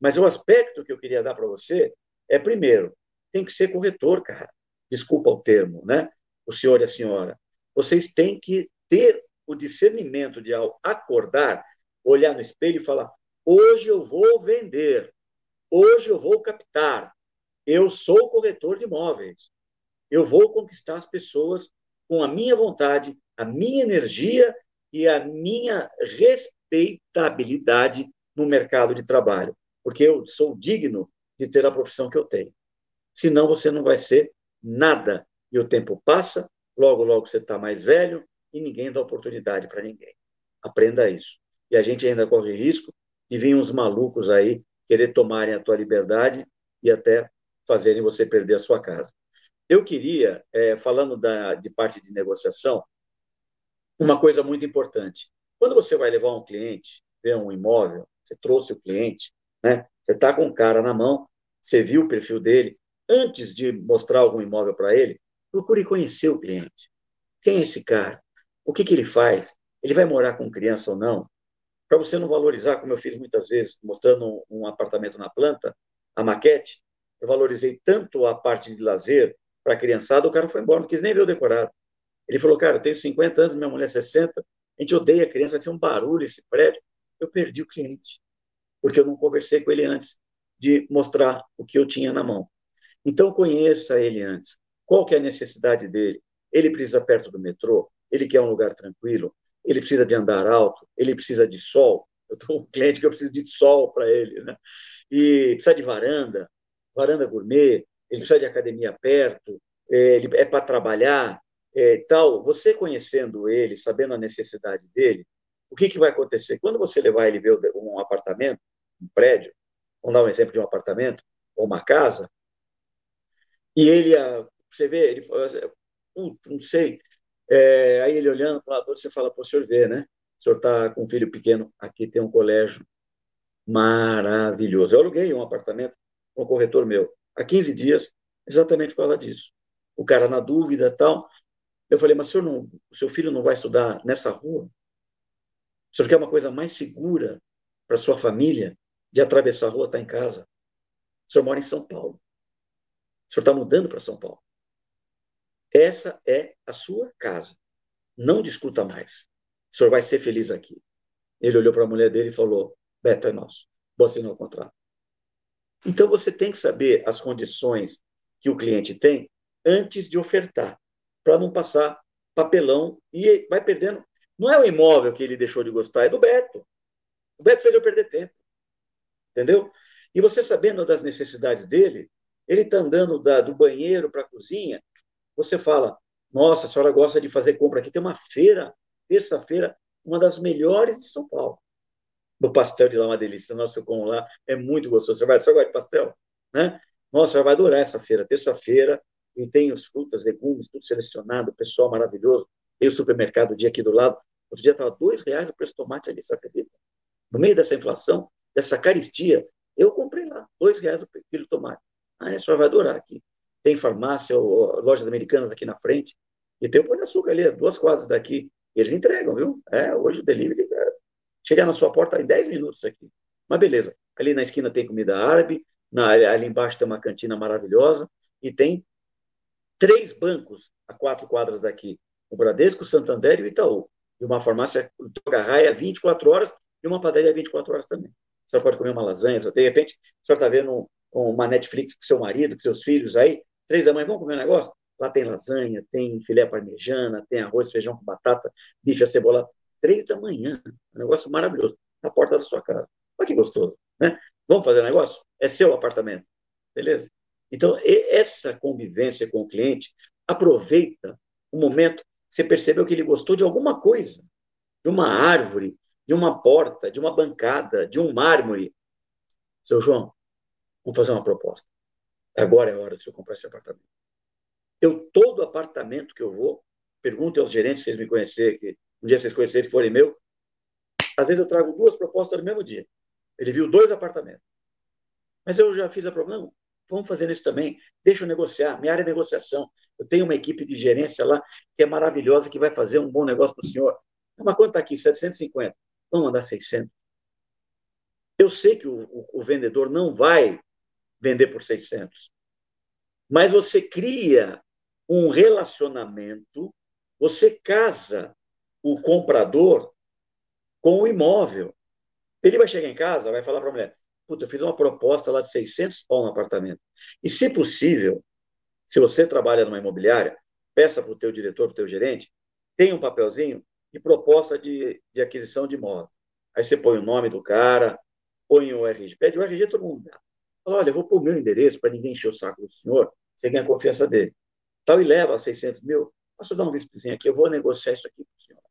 mas o aspecto que eu queria dar para você é, primeiro, tem que ser corretor, cara. Desculpa o termo, né? O senhor e a senhora. Vocês têm que ter o discernimento de, ao acordar, olhar no espelho e falar: hoje eu vou vender, hoje eu vou captar, eu sou corretor de imóveis, eu vou conquistar as pessoas com a minha vontade, a minha energia e a minha respeitabilidade no mercado de trabalho, porque eu sou digno de ter a profissão que eu tenho. Senão você não vai ser nada. E o tempo passa, logo, logo você está mais velho e ninguém dá oportunidade para ninguém. Aprenda isso. E a gente ainda corre risco de vir uns malucos aí querer tomarem a tua liberdade e até fazerem você perder a sua casa. Eu queria, é, falando da, de parte de negociação, uma coisa muito importante. Quando você vai levar um cliente, ver um imóvel, você trouxe o cliente, né? Você está com o cara na mão, você viu o perfil dele. Antes de mostrar algum imóvel para ele, procure conhecer o cliente. Quem é esse cara? O que, que ele faz? Ele vai morar com criança ou não? Para você não valorizar, como eu fiz muitas vezes, mostrando um, apartamento na planta, a maquete, eu valorizei tanto a parte de lazer para a criançada, o cara foi embora, não quis nem ver o decorado. Ele falou, cara, eu tenho 50 anos, minha mulher 60, a gente odeia a criança, vai ser um barulho esse prédio. Eu perdi o cliente, porque eu não conversei com ele antes de mostrar o que eu tinha na mão. Então, conheça ele antes. Qual que é a necessidade dele? Ele precisa perto do metrô? Ele quer um lugar tranquilo? Ele precisa de andar alto? Ele precisa de sol? Eu tenho um cliente que eu preciso de sol para ele, né? E precisa de varanda, varanda gourmet, ele precisa de academia perto, é, ele é para trabalhar, é, tal. Você conhecendo ele, sabendo a necessidade dele, o que, que vai acontecer? Quando você levar ele ver um apartamento, um prédio, vamos dar um exemplo de um apartamento ou uma casa, e ele, ah, você vê, ele fala, não sei, é, aí ele olhando para o você fala, pô, o senhor vê, né? O senhor está com um filho pequeno, aqui tem um colégio maravilhoso. Eu aluguei um apartamento com um corretor meu há 15 dias, exatamente por causa disso. O cara na dúvida tal. Eu falei, mas o, senhor não, o seu filho não vai estudar nessa rua? O senhor quer uma coisa mais segura para sua família de atravessar a rua, estar tá em casa? O senhor mora em São Paulo. O senhor está mudando para São Paulo. Essa é a sua casa. Não discuta mais. O senhor vai ser feliz aqui. Ele olhou para a mulher dele e falou: Beto é nosso. Vou assinar o contrato. Então, você tem que saber as condições que o cliente tem antes de ofertar, para não passar papelão e vai perdendo. Não é o imóvel que ele deixou de gostar, é do Beto. O Beto fez eu perder tempo. Entendeu? E você sabendo das necessidades dele, ele está andando da, do banheiro para a cozinha, você fala: Nossa, a senhora gosta de fazer compra aqui. Tem uma feira, terça-feira, uma das melhores de São Paulo do pastel de lá, uma delícia. Nossa, eu como lá, é muito gostoso. Você vai, você gosta de pastel? Né? Nossa, vai adorar essa feira. Terça-feira, e tem os frutas, legumes, tudo selecionado, pessoal maravilhoso. Tem o supermercado dia aqui do lado. Outro dia estava dois reais o preço do tomate ali, você acredita? No meio dessa inflação, dessa caristia, eu comprei lá, dois reais o quilo de tomate. Ah, a senhora vai adorar aqui. Tem farmácia, ou, lojas americanas aqui na frente, e tem o pão de açúcar ali, duas quadras daqui. Eles entregam, viu? É, hoje o delivery chegar na sua porta em 10 minutos aqui. Mas beleza, ali na esquina tem comida árabe, na, ali embaixo tem uma cantina maravilhosa e tem três bancos a quatro quadras daqui, o Bradesco, o Santander e o Itaú. E uma farmácia Droga Raia 24 horas e uma padaria 24 horas também. Você pode comer uma lasanha, de repente, você está vendo uma Netflix com seu marido, com seus filhos aí, três da manhã, vamos comer um negócio? Lá tem lasanha, tem filé parmejana, tem arroz, feijão com batata, bife acebolado. Três da manhã, um negócio maravilhoso, na porta da sua casa. Olha que gostoso, né? Vamos fazer um negócio? É seu apartamento, beleza? Então, essa convivência com o cliente, aproveita o momento você percebeu que ele gostou de alguma coisa, de uma árvore, de uma porta, de uma bancada, de um mármore. Seu João, vamos fazer uma proposta. Agora é hora de você comprar esse apartamento. Eu, todo apartamento que eu vou, pergunte aos gerentes se eles me conhecerem, um dia vocês conhecerem que forem meu, às vezes eu trago duas propostas no mesmo dia. Ele viu dois apartamentos. Mas eu já fiz a problema. Vamos fazer isso também. Deixa eu negociar. Minha área é negociação. Eu tenho uma equipe de gerência lá que é maravilhosa, que vai fazer um bom negócio para o senhor. Mas quanto está aqui? 750. Vamos mandar 600. Eu sei que o, o, o vendedor não vai vender por 600. Mas você cria um relacionamento, você casa o comprador com o imóvel. Ele vai chegar em casa, vai falar para a mulher: Puta, eu fiz uma proposta lá de 600 pau no apartamento. E, se possível, se você trabalha numa imobiliária, peça para o teu diretor, para o teu gerente, tenha um papelzinho de proposta de, de aquisição de imóvel. Aí você põe o nome do cara, põe o RG, pede o RG, todo mundo dá. Fala, olha, eu vou pôr o meu endereço para ninguém encher o saco do senhor, você ganha a confiança dele. Tal, e leva 600 mil, posso dar um vistozinho aqui, eu vou negociar isso aqui para o senhor.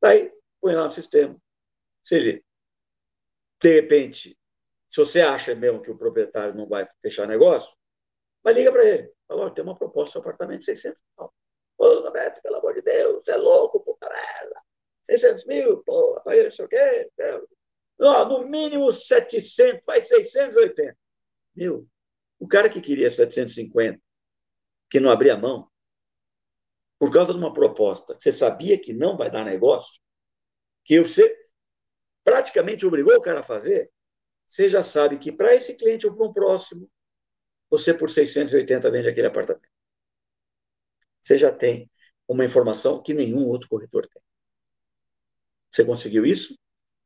Daí, põe lá no sistema. Se ele, de repente, se você acha mesmo que o proprietário não vai fechar negócio, mas liga para ele. Fala, tem uma proposta de apartamento de 600 mil. Pô, Roberto, pelo amor de Deus, você é louco, pô, caralho. 600 mil, pô, aí não sei o quê. Não, no mínimo 700, vai 680. Meu, o cara que queria 750, que não abria mão, por causa de uma proposta que você sabia que não vai dar negócio, que você praticamente obrigou o cara a fazer, você já sabe que para esse cliente ou para um próximo, você por 680 vende aquele apartamento. Você já tem uma informação que nenhum outro corretor tem. Você conseguiu isso?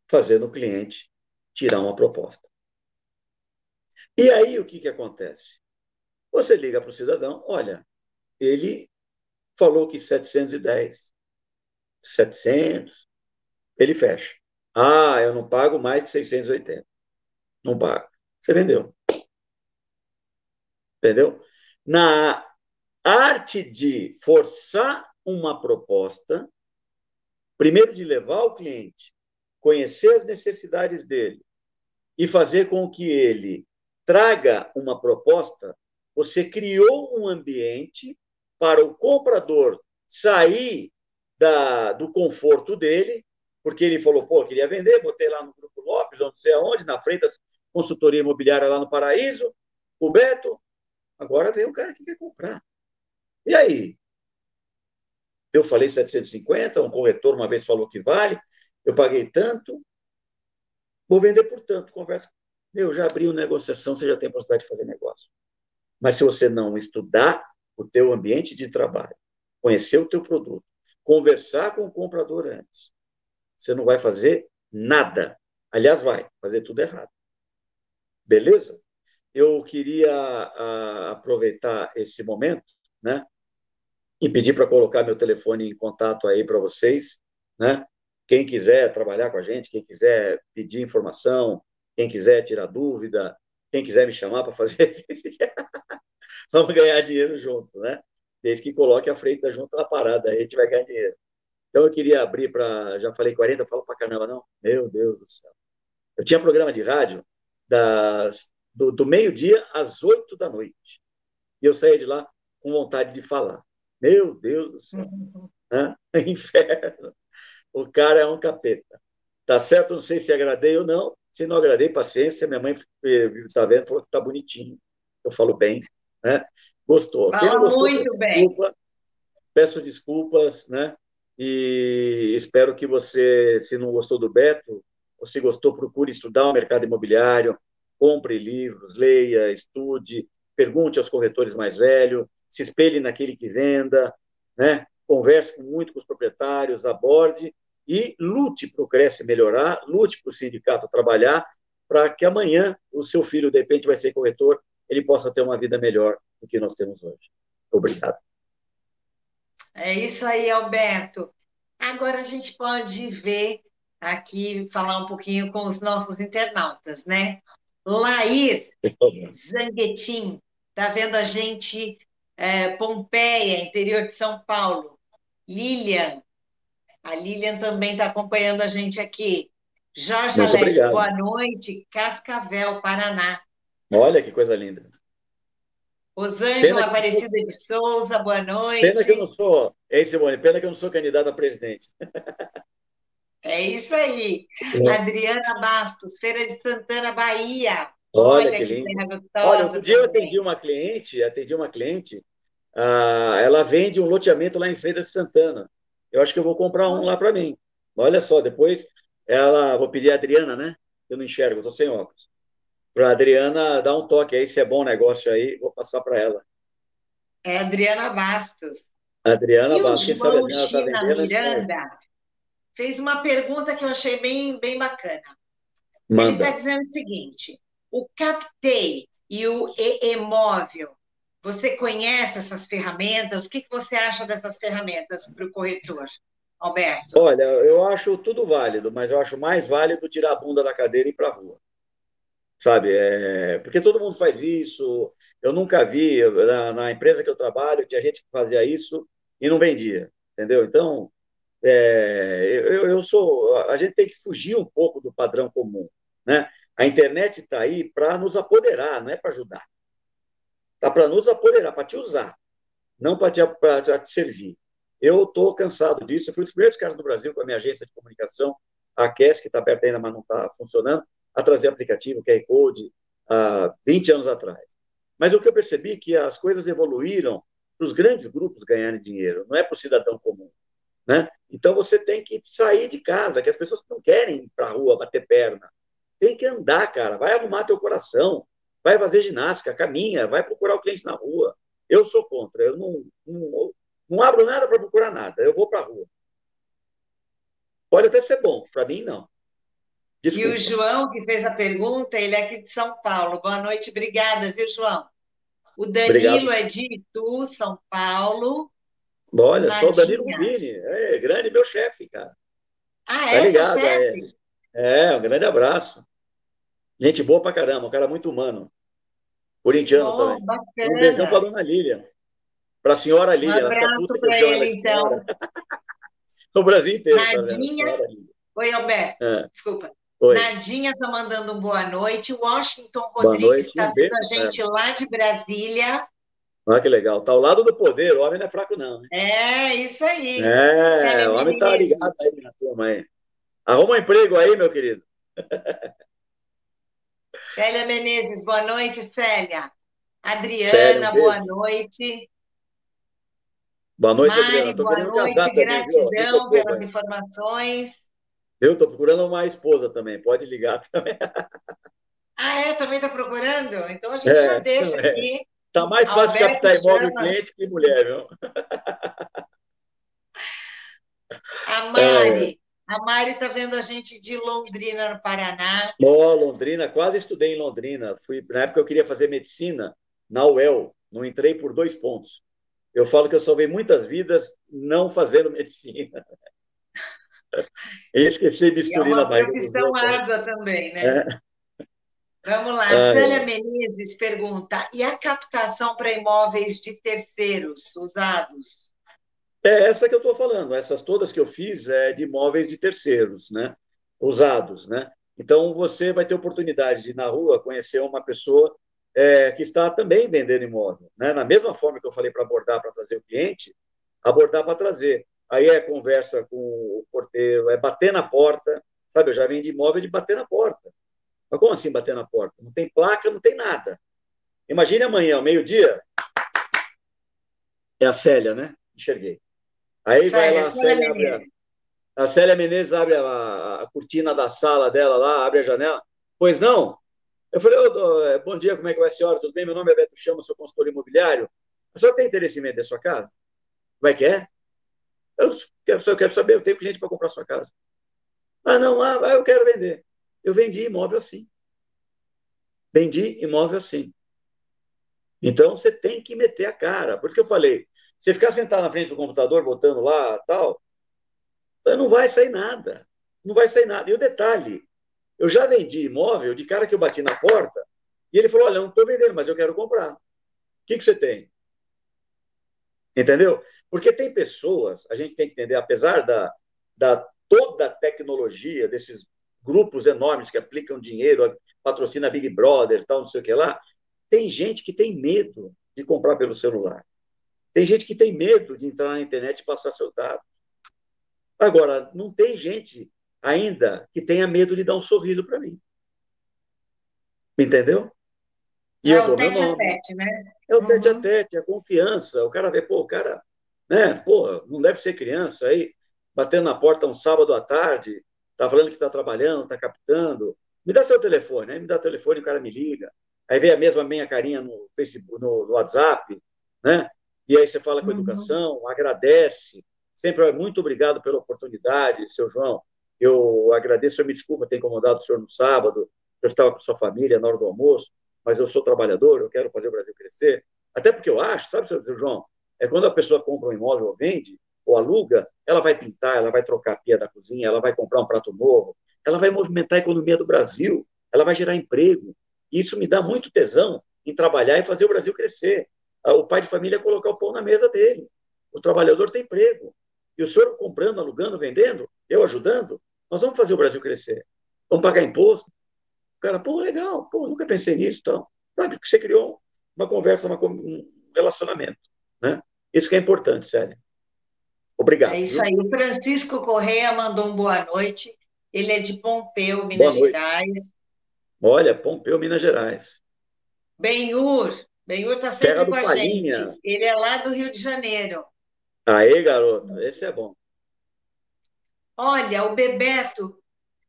Fazendo o cliente tirar uma proposta. E aí o que, que acontece? Você liga para o cidadão, olha, ele falou que 710, 700, ele fecha. Ah, eu não pago mais que 680. Não pago. Você vendeu. Entendeu? Na arte de forçar uma proposta, primeiro de levar o cliente, conhecer as necessidades dele e fazer com que ele traga uma proposta, você criou um ambiente para o comprador sair da, do conforto dele, porque ele falou, pô, queria vender, botei lá no Grupo Lopes, não sei aonde, na Freitas consultoria imobiliária lá no Paraíso, o Beto, agora vem o cara que quer comprar. E aí? Eu falei 750, um corretor uma vez falou que vale, eu paguei tanto, vou vender por tanto, conversa. Meu, já abriu negociação, você já tem possibilidade de fazer negócio. Mas se você não estudar o teu ambiente de trabalho, conhecer o teu produto, conversar com o comprador antes, você não vai fazer nada. Aliás, vai fazer tudo errado. Beleza? Eu queria a, aproveitar esse momento, né? E pedir para colocar meu telefone em contato aí para vocês, né? Quem quiser trabalhar com a gente, quem quiser pedir informação, quem quiser tirar dúvida, quem quiser me chamar para fazer, <laughs> vamos ganhar dinheiro junto, né? Desde que coloque a freita junto na parada, aí a gente vai ganhar dinheiro. Então eu queria abrir para, já falei 40, falo para caramba não. Meu Deus do céu. Eu tinha programa de rádio das, do, do meio-dia às oito da noite. E eu saía de lá com vontade de falar. Meu Deus do céu. <laughs> <laughs> Inferno. O cara é um capeta. Tá certo? Não sei se agradei ou não. Se não agradei, paciência. Minha mãe está vendo, falou que tá bonitinho. Eu falo bem. Né? Gostou. Fala gostou, muito bem. Desculpa, peço desculpas, né? E espero que você, se não gostou do Beto, ou se gostou, procure estudar o mercado imobiliário, compre livros, leia, estude, pergunte aos corretores mais velhos, se espelhe naquele que venda, né? converse muito com os proprietários, aborde e lute para o Cresce melhorar, lute para o sindicato trabalhar, para que amanhã o seu filho, de repente, vai ser corretor, ele possa ter uma vida melhor do que nós temos hoje. Obrigado. É isso aí, Alberto. Agora a gente pode ver aqui, falar um pouquinho com os nossos internautas, né? Lair Zanguetin, está vendo a gente, é, Pompeia, interior de São Paulo. Lilian, a Lilian também está acompanhando a gente aqui. Jorge Muito Alex, obrigado. boa noite, Cascavel, Paraná. Olha que coisa linda. Rosângela Aparecida de Souza, boa noite. Pena que eu não sou, é Simone, pena que eu não sou candidata a presidente. É isso aí. É. Adriana Bastos, Feira de Santana, Bahia. Olha, Olha que, que lindo. Olha, outro dia eu atendi uma cliente, atendi uma cliente, ah, ela vende um loteamento lá em Feira de Santana. Eu acho que eu vou comprar um lá para mim. Olha só, depois ela, vou pedir a Adriana, né? Eu não enxergo, estou sem óculos. Para a Adriana dar um toque aí, se é bom negócio aí, vou passar para ela. É Adriana Bastos. Adriana e Bastos. Sabe China tá Miranda fez uma pergunta que eu achei bem, bem bacana. Manda. Ele está dizendo o seguinte: o Captei e o e-móvel, você conhece essas ferramentas? O que, que você acha dessas ferramentas para o corretor? Alberto? Olha, eu acho tudo válido, mas eu acho mais válido tirar a bunda da cadeira e ir para a rua. Sabe? É... Porque todo mundo faz isso. Eu nunca vi, na, na, empresa que eu trabalho, tinha gente que fazia isso e não vendia. Entendeu? Então, é... eu, eu sou. A gente tem que fugir um pouco do padrão comum. Né? A internet está aí para nos apoderar, não é para ajudar. Está para nos apoderar, para te usar, não para te, te servir. Eu estou cansado disso. Eu fui um dos primeiros caras do Brasil com a minha agência de comunicação, a QES, que está aberta ainda, mas não está funcionando, a trazer aplicativo, QR Code, há 20 anos atrás. Mas o que eu percebi é que as coisas evoluíram para os grandes grupos ganharem dinheiro, não é para o cidadão comum. Né? Então você tem que sair de casa, que as pessoas não querem ir para a rua bater perna. Tem que andar, cara. Vai arrumar teu coração, vai fazer ginástica, caminha, vai procurar o cliente na rua. Eu sou contra. Eu não, não, não abro nada para procurar nada, eu vou para a rua. Pode até ser bom, para mim não. Desculpa. E o João, que fez a pergunta, ele é aqui de São Paulo. Boa noite, obrigada, viu, João? O Danilo Obrigado. é de Itu, São Paulo. Olha, só o Danilo Rubini, é grande meu chefe, cara. Ah, é? Tá ligado, chefe? É. é, um grande abraço. Gente boa pra caramba, um cara muito humano. Corintiano oh, também. Bacana. Um beijão pra dona Lília. Para a senhora Lília. Um abraço para ele, então. <laughs> o Brasil inteiro. Tá Nadinha. Tá Oi, Alberto. É. Desculpa. Oi. Nadinha está mandando um boa noite. Washington Rodrigues está vendo a gente é. lá de Brasília. Olha que legal. Está ao lado do poder. O homem não é fraco, não. Né? É, isso aí. É, Célia o homem está ligado aí na turma aí. Arruma um emprego aí, meu querido. <laughs> Célia Menezes, boa noite, Célia. Adriana, Célia, boa noite. Boa noite, Mari, Adriana. boa noite, gratidão pelas informações. Eu estou procurando uma esposa também, pode ligar <laughs> também. Ah, é? Também está procurando? Então a gente é, já deixa é. aqui. Está mais fácil Alberto captar imóvel chama... cliente que mulher, viu? <laughs> A Mari. É. A Mari está vendo a gente de Londrina, no Paraná. Oh, Londrina, quase estudei em Londrina. Fui, na época eu queria fazer medicina na UEL, não entrei por dois pontos. Eu falo que eu salvei muitas vidas não fazendo <laughs> medicina. Esqueci bisturi é na barriga. É uma profissão água também, né? É. Vamos lá, ah, Célia é. Menezes pergunta: e a captação para imóveis de terceiros usados? É essa que eu estou falando. Essas todas que eu fiz é de imóveis de terceiros, né? Usados, né? Então você vai ter oportunidade de ir na rua conhecer uma pessoa é, que está também vendendo imóvel. Né? Na mesma forma que eu falei para abordar para trazer o cliente, abordar para trazer. Aí é conversa com o porteiro, é bater na porta. Sabe, eu já vendi imóvel de bater na porta. Mas como assim bater na porta? Não tem placa, não tem nada. Imagine amanhã, ao meio-dia. É a Célia, né? Enxerguei. Aí Célia, vai lá, a Célia, abre a, a Célia Menezes abre a, a cortina da sala dela lá, abre a janela. Pois não? Eu falei, oh, bom dia, como é que vai a senhora? Tudo bem? Meu nome é Beto Chama, sou consultor imobiliário. A senhora tem interesse em vender sua casa? Como é que é? Eu quero, eu quero saber, eu tenho cliente para comprar sua casa. Ah, não, ah, eu quero vender. Eu vendi imóvel assim. Vendi imóvel assim. Então, você tem que meter a cara. Por isso que eu falei, você ficar sentado na frente do computador, botando lá, tal, não vai sair nada. Não vai sair nada. E o detalhe, eu já vendi imóvel de cara que eu bati na porta e ele falou, olha, não estou vendendo, mas eu quero comprar. O que, que você tem? Entendeu? Porque tem pessoas, a gente tem que entender, apesar da, da toda a tecnologia desses grupos enormes que aplicam dinheiro, patrocina Big Brother, tal, não sei o que lá, tem gente que tem medo de comprar pelo celular. Tem gente que tem medo de entrar na internet e passar seus dados. Agora, não tem gente ainda que tenha medo de dar um sorriso para mim. Entendeu? E é o tete a tete, né? É o tete a tete, a confiança. O cara vê, pô, o cara, né? Pô, não deve ser criança aí, batendo na porta um sábado à tarde, tá falando que está trabalhando, está captando. Me dá seu telefone, aí me dá o telefone, o cara me liga. Aí vem a mesma minha carinha no Facebook, no, no WhatsApp, né? E aí você fala com uhum. educação, agradece. Sempre muito obrigado pela oportunidade, seu João. Eu agradeço, eu me desculpa ter incomodado o senhor no sábado, eu estava com sua família na hora do almoço, mas eu sou trabalhador, eu quero fazer o Brasil crescer. Até porque eu acho, sabe, seu João, é quando a pessoa compra um imóvel ou vende, ou aluga, ela vai pintar, ela vai trocar a pia da cozinha, ela vai comprar um prato novo, ela vai movimentar a economia do Brasil, ela vai gerar emprego. E isso me dá muito tesão em trabalhar e fazer o Brasil crescer. Ah, o pai de família colocar o pão na mesa dele. O trabalhador tem emprego. E o senhor comprando, alugando, vendendo, eu ajudando, nós vamos fazer o Brasil crescer. Vamos pagar imposto. Cara, pô, legal, pô, nunca pensei nisso, então. Sabe, você criou uma conversa, uma, um relacionamento, né? Isso que é importante, Célia. Obrigado. É isso aí. O Francisco Correia mandou um boa noite. Ele é de Pompeu, Minas Gerais. Olha, Pompeu, Minas Gerais. Benhur. Benhur está sempre com a Palinha. gente. Ele é lá do Rio de Janeiro. Aí, garoto, esse é bom. Olha, o Bebeto,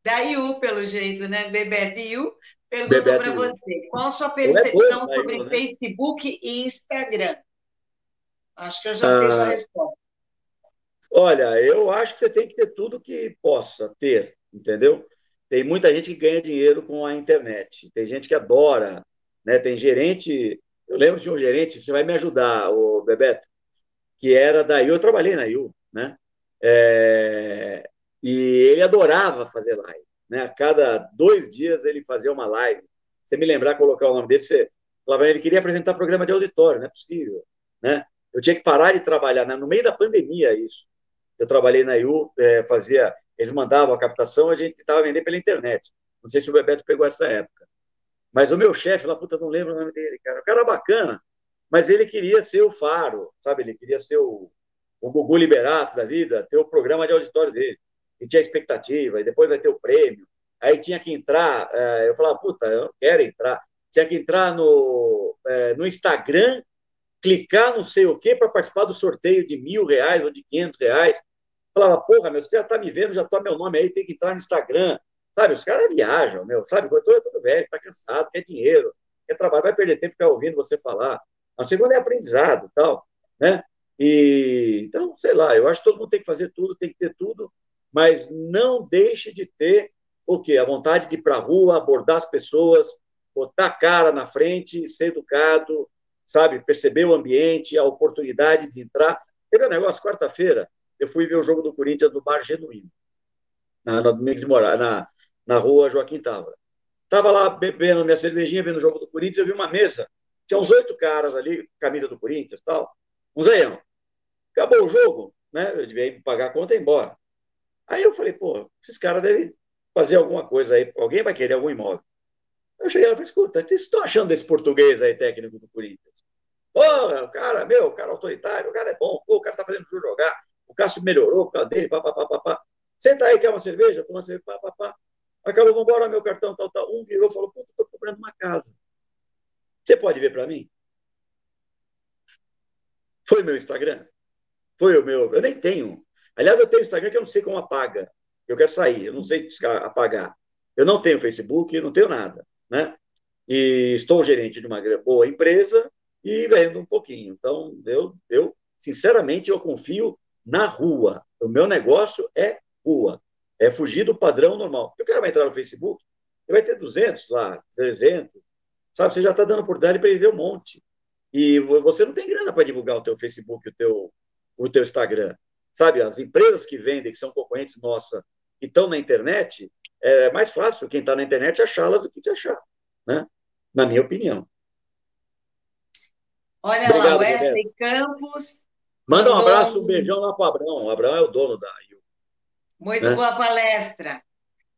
da IU, pelo jeito, né? Bebeto IU, perguntou para você: qual a sua é percepção é sobre né? Facebook e Instagram? Acho que eu já ah, sei sua resposta. Olha, eu acho que você tem que ter tudo que possa ter, entendeu? Tem muita gente que ganha dinheiro com a internet, tem gente que adora, né? Tem gerente, eu lembro de um gerente, você vai me ajudar, o Bebeto, que era da IU, eu trabalhei na IU, né? É, e ele adorava fazer live. Né? A cada dois dias ele fazia uma live. Você me lembrar, colocar o nome dele, você falava, ele queria apresentar programa de auditório, não é possível. Né? Eu tinha que parar de trabalhar, né? no meio da pandemia, isso. Eu trabalhei na IU, é, fazia, eles mandavam a captação, a gente tentava vender pela internet. Não sei se o Bebeto pegou essa época. Mas o meu chefe lá, puta, não lembro o nome dele, cara. O cara era bacana, mas ele queria ser o faro, sabe? Ele queria ser o, o Gugu Liberato da vida, ter o programa de auditório dele e tinha expectativa, e depois vai ter o prêmio. Aí tinha que entrar, é, eu falava, puta, eu não quero entrar. Tinha que entrar no, é, no Instagram, clicar não sei o quê para participar do sorteio de mil reais ou de quinhentos reais. Eu falava, porra, meu, você já tá me vendo, já tá meu nome aí, tem que entrar no Instagram. Sabe, os caras viajam, meu, sabe? Eu tô, todo velho, tá cansado, quer dinheiro, quer trabalho, vai perder tempo ficar ouvindo você falar. A segunda é aprendizado tal, né? E, então, sei lá, eu acho que todo mundo tem que fazer tudo, tem que ter tudo, mas não deixe de ter o quê? A vontade de ir para a rua, abordar as pessoas, botar a cara na frente, ser educado, sabe? Perceber o ambiente, a oportunidade de entrar. Teve um negócio, quarta-feira, eu fui ver o jogo do Corinthians no Bar Genuíno, na, na na, na rua Joaquim Távora. Estava lá bebendo minha cervejinha, vendo o jogo do Corinthians, eu vi uma mesa, tinha uns oito caras ali, camisa do Corinthians tal, uns aí, Acabou o jogo, né? Eu devia pagar a conta e ir embora. Aí eu falei, pô, esses caras devem fazer alguma coisa aí, alguém vai querer algum imóvel. Eu cheguei lá e falei, escuta, o que vocês estão achando desse português aí, técnico do Corinthians? Pô, o cara, meu, o cara autoritário, o cara é bom, pô, o cara tá fazendo o jogar, o Cássio melhorou por causa dele, papapá, papá. Senta aí, quer uma cerveja? Toma uma cerveja, papapá. Acabou, vamos embora, meu cartão, tal, tal. Um virou falou, puta, tô comprando uma casa. Você pode ver para mim? Foi meu Instagram? Foi o meu. Eu nem tenho. Aliás, eu tenho Instagram que eu não sei como apaga. Eu quero sair, eu não sei apagar. Eu não tenho Facebook, não tenho nada, né? E estou gerente de uma boa empresa e vendo um pouquinho. Então, eu, eu sinceramente, eu confio na rua. O meu negócio é rua. É fugir do padrão normal. O cara vai entrar no Facebook, ele vai ter 200 lá, 300, sabe? Você já está dando oportunidade para ele ver um monte. E você não tem grana para divulgar o teu Facebook, o teu, o teu Instagram. Sabe, as empresas que vendem, que são concorrentes nossa, que estão na internet, é mais fácil quem está na internet achá-las do que te achar, né? Na minha opinião. Olha Obrigado, lá, Wesley Campos. Manda um abraço, um beijão lá para o Abraão. O Abraão é o dono da Muito né? boa palestra.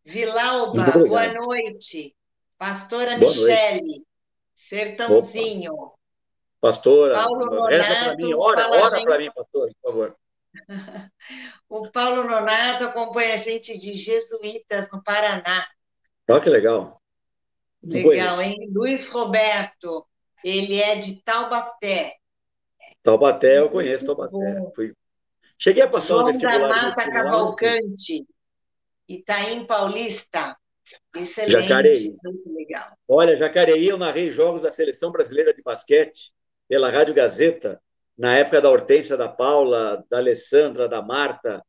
Vilauba, boa noite. Pastora boa Michele, noite. Sertãozinho. Opa. Pastora, Paulo Nonato, mim, ora, ora para mim, pastor, por favor. <laughs> o Paulo Nonato acompanha a gente de Jesuítas, no Paraná. Olha que legal. legal, hein? Luiz Roberto, ele é de Taubaté. Taubaté, eu conheço Taubaté. Fui... Cheguei a passar João no vestibular. da Mata Cavalcante, Itaim Paulista. Excelente, Jacareí. muito legal. Olha, Jacareí, eu narrei jogos da Seleção Brasileira de Basquete pela Rádio Gazeta, na época da Hortência, da Paula, da Alessandra, da Marta,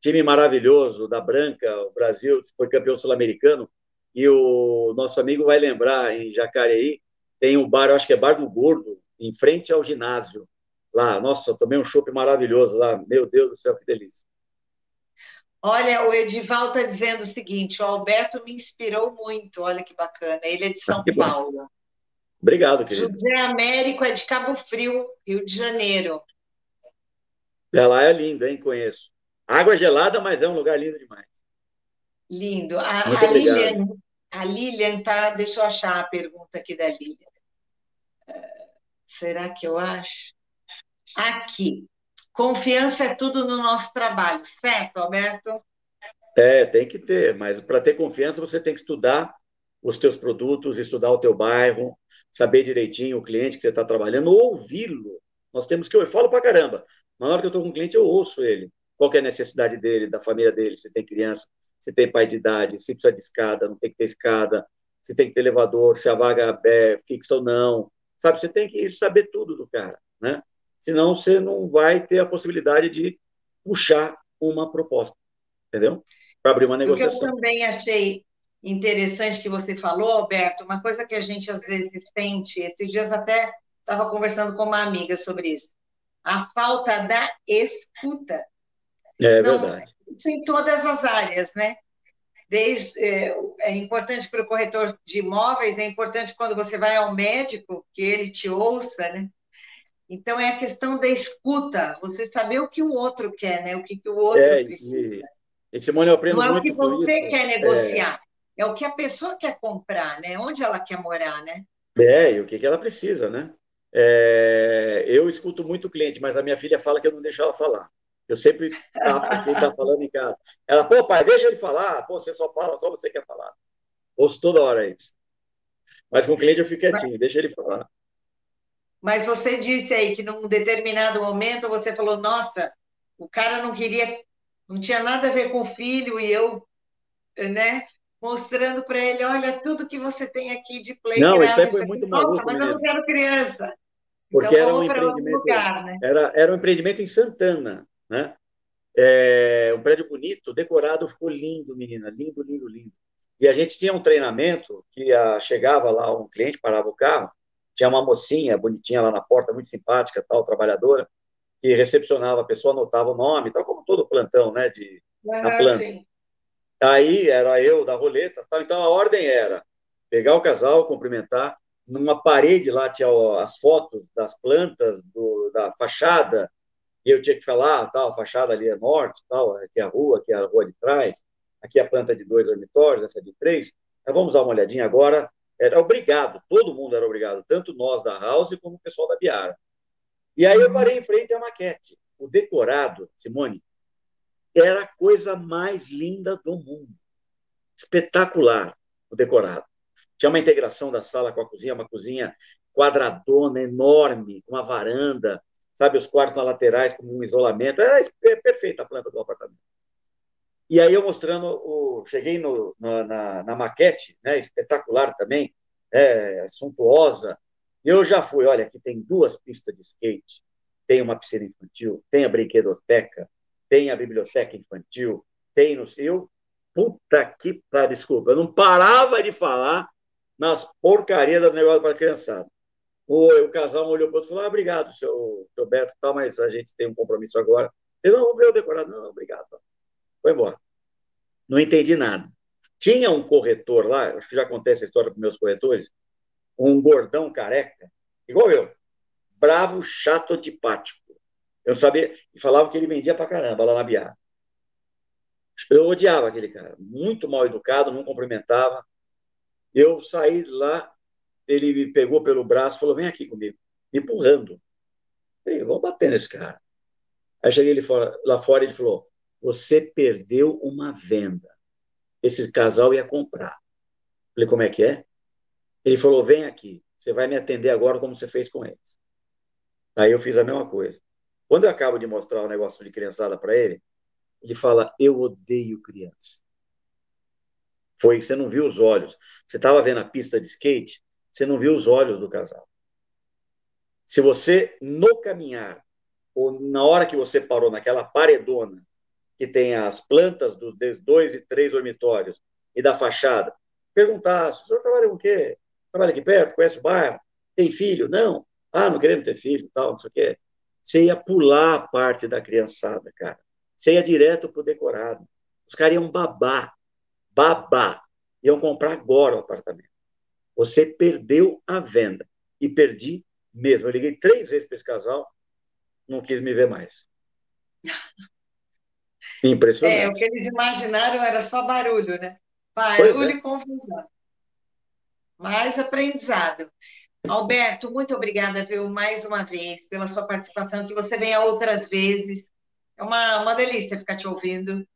time maravilhoso, da Branca, o Brasil foi campeão sul-americano, e o nosso amigo vai lembrar, em Jacareí, tem um bar, eu acho que é Bar do Gordo, em frente ao ginásio, lá, nossa, tomei um chopp maravilhoso lá, meu Deus do céu, que delícia. Olha, o Edival está dizendo o seguinte: o Alberto me inspirou muito, olha que bacana. Ele é de São ah, Paulo. Obrigado, querido. José Américo é de Cabo Frio, Rio de Janeiro. É, lá é lindo, hein? Conheço. Água gelada, mas é um lugar lindo demais. Lindo. A, a Lilian, a Lilian tá, deixa eu achar a pergunta aqui da Lilian. Uh, será que eu acho? Aqui. Confiança é tudo no nosso trabalho, certo, Alberto? É, tem que ter, mas para ter confiança você tem que estudar os teus produtos, estudar o teu bairro, saber direitinho o cliente que você está trabalhando, ouvi-lo. Nós temos que, eu falo para caramba, na hora que eu estou com um cliente, eu ouço ele. Qual é a necessidade dele, da família dele, se tem criança, se tem pai de idade, se precisa de escada, não tem que ter escada, se tem que ter elevador, se a vaga é fixa ou não. Sabe, você tem que saber tudo do cara, né? Senão você não vai ter a possibilidade de puxar uma proposta, entendeu? Para abrir uma negociação. O que eu também achei interessante que você falou, Alberto, uma coisa que a gente às vezes sente, esses dias até estava conversando com uma amiga sobre isso, a falta da escuta. É Não, verdade. Isso em todas as áreas, né? Desde, é, é importante para o corretor de imóveis, é importante quando você vai ao médico que ele te ouça, né? Então é a questão da escuta, você saber o que o outro quer, né? O que, que o outro é, precisa. E, e Simone, eu aprendo Não é o que você quer negociar, é... o que a pessoa quer comprar, né? Onde ela quer morar, né? É, e o que, que ela precisa, né? É, eu escuto muito cliente, mas a minha filha fala que eu não deixo ela falar. Eu sempre tapo quem está falando em casa. Ela, pô, pai, deixa ele falar. Pô, você só fala, só você quer falar. Ouço toda hora isso. Mas com o cliente eu fico quietinho, mas, deixa ele falar. Mas você disse aí que num determinado momento você falou, nossa, o cara não queria, não tinha nada a ver com o filho e eu, né, mostrando para ele, olha tudo que você tem aqui de playground. Não, foi muito maluco. mas eu não quero criança. Porque então, era um empreendimento, lugar, né? era, era um empreendimento em Santana, né? É, um prédio bonito, decorado, ficou lindo, menina, lindo, lindo, lindo. E a gente tinha um treinamento que a, chegava lá um cliente, parava o carro, tinha uma mocinha bonitinha lá na porta, muito simpática, tal, trabalhadora, que recepcionava a pessoa, anotava o nome, tal, como todo plantão, né, de, na planta. Sim. Aí era eu da roleta, tal, então a ordem era pegar o casal, cumprimentar, numa parede lá tinha as fotos das plantas, do, da fachada, e eu tinha que falar, tal, a fachada ali é norte, tal, aqui é a rua, aqui é a rua de trás, aqui é a planta de dois dormitórios, essa de três. Então, vamos dar uma olhadinha agora. Era obrigado, todo mundo era obrigado, tanto nós da House como o pessoal da Biara. E aí eu parei em frente à maquete. O decorado, Simone, era a coisa mais linda do mundo. Espetacular o decorado. Tinha uma integração da sala com a cozinha, uma cozinha quadradona, enorme, com uma varanda, sabe, os quartos na laterais com um isolamento. Era perfeita a planta do apartamento. E aí eu mostrando, o, cheguei no, na, na, na, maquete, né, espetacular também, é, suntuosa. Eu já fui, olha, aqui tem duas pistas de skate, tem uma piscina infantil, tem a brinquedoteca, tem a biblioteca infantil, tem no seu. Puta que pariu, desculpa, eu não parava de falar nas porcarias do negócio para criançada. O, o casal olhou para o outro e falou: ah, obrigado, seu, seu Beto, tal, mas a gente tem um compromisso agora. Ele não, vou ver o decorado. Não, obrigado. Foi embora. Não entendi nada. Tinha um corretor lá, acho que já acontece a história para meus corretores, um gordão careca, igual eu, bravo, chato, antipático. Eu não sabia, e falava que ele vendia para caramba lá na Biá. Eu odiava aquele cara, muito mal educado, não cumprimentava. Eu saí lá, ele me pegou pelo braço falou: Vem aqui comigo, me empurrando. Falei, vamos bater nesse cara. Aí cheguei ele fora, lá fora ele falou: Você perdeu uma venda. Esse casal ia comprar. Falei, como é que é? Ele falou: Vem aqui, você vai me atender agora como você fez com eles. Aí eu fiz a mesma coisa. Quando eu acabo de mostrar o negócio de criançada para ele, ele fala: Eu odeio criança. Foi, você não viu os olhos. Você estava vendo a pista de skate, você não viu os olhos do casal. Se você, no caminhar, ou na hora que você parou naquela paredona, que tem as plantas dos dois e três dormitórios e da fachada, perguntar: o senhor trabalha com o quê? Trabalha aqui perto? Conhece o bairro? Tem filho? Não. Ah, não queremos ter filho, tal, não sei o quê. Você ia pular a parte da criançada, cara. Você ia direto pro decorado. Os caras iam babar, babar. Iam comprar agora o apartamento. Você perdeu a venda. E perdi mesmo. Eu liguei três vezes para esse casal, não quis me ver mais. Impressionante. <laughs> É, o que eles imaginaram era só barulho, né? Barulho é. e confusão. Mais aprendizado. Alberto, muito obrigada, viu, mais uma vez, pela sua participação, que você venha outras vezes. É uma, uma delícia ficar te ouvindo.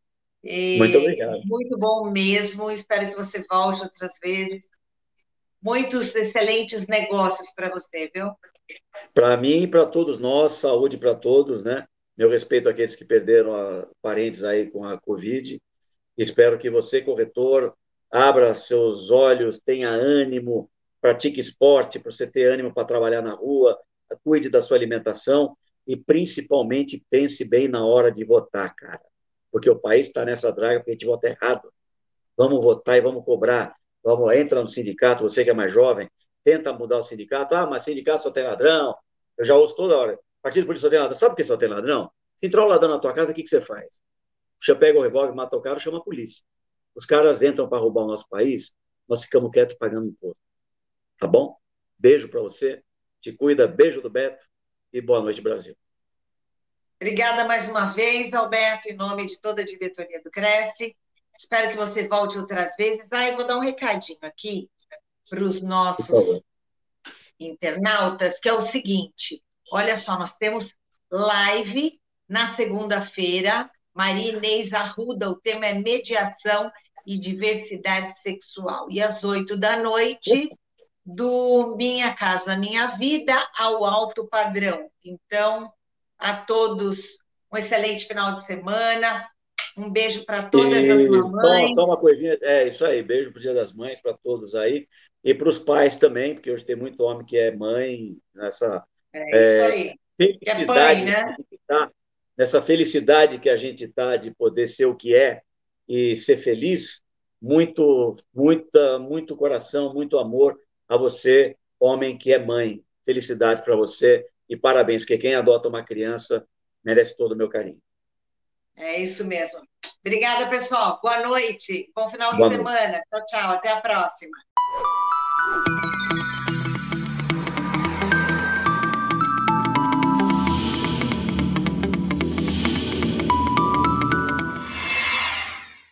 E muito obrigado. Muito bom mesmo. Espero que você volte outras vezes. Muitos excelentes negócios para você, viu? Para mim e para todos nós, saúde para todos, né? Meu respeito àqueles que perderam a, parentes aí com a Covid. Espero que você, corretor, abra seus olhos, tenha ânimo, pratique esporte para você ter ânimo para trabalhar na rua, cuide da sua alimentação e principalmente pense bem na hora de votar, cara. Porque o país está nessa draga porque a gente vota errado. Vamos votar e vamos cobrar. Vamos, entra no sindicato, você que é mais jovem, tenta mudar o sindicato. Ah, mas sindicato só tem ladrão. Eu já ouço toda hora. Partido político só tem ladrão. Sabe por que só tem ladrão? Se entrar um ladrão na tua casa, o que, que você faz? Você pega o revólver, mata o cara, chama a polícia. Os caras entram para roubar o nosso país, nós ficamos quietos pagando imposto. Tá bom? Beijo para você. Te cuida. Beijo do Beto. E boa noite, Brasil. Obrigada mais uma vez, Alberto, em nome de toda a diretoria do Cresce. Espero que você volte outras vezes. Ah, eu vou dar um recadinho aqui para os nossos internautas, que é o seguinte: olha só, nós temos live na segunda-feira. Maria Inês Arruda, o tema é mediação e diversidade sexual. E às oito da noite, do Minha Casa Minha Vida ao alto padrão. Então, a todos um excelente final de semana. Um beijo para todas e, as mamães. Só, uma coisinha, é isso aí, beijo para o Dia das Mães, para todos aí, e para os pais também, porque hoje tem muito homem que é mãe, nessa é, é, aí. felicidade, é pai, né? tá, nessa felicidade que a gente está de poder ser o que é e ser feliz, muito, muita, muito coração, muito amor a você, homem que é mãe. Felicidades para você e parabéns, porque quem adota uma criança merece todo o meu carinho. É isso mesmo. Obrigada, pessoal. Boa noite. Bom final Boa de noite. semana. Tchau, tchau. Até a próxima.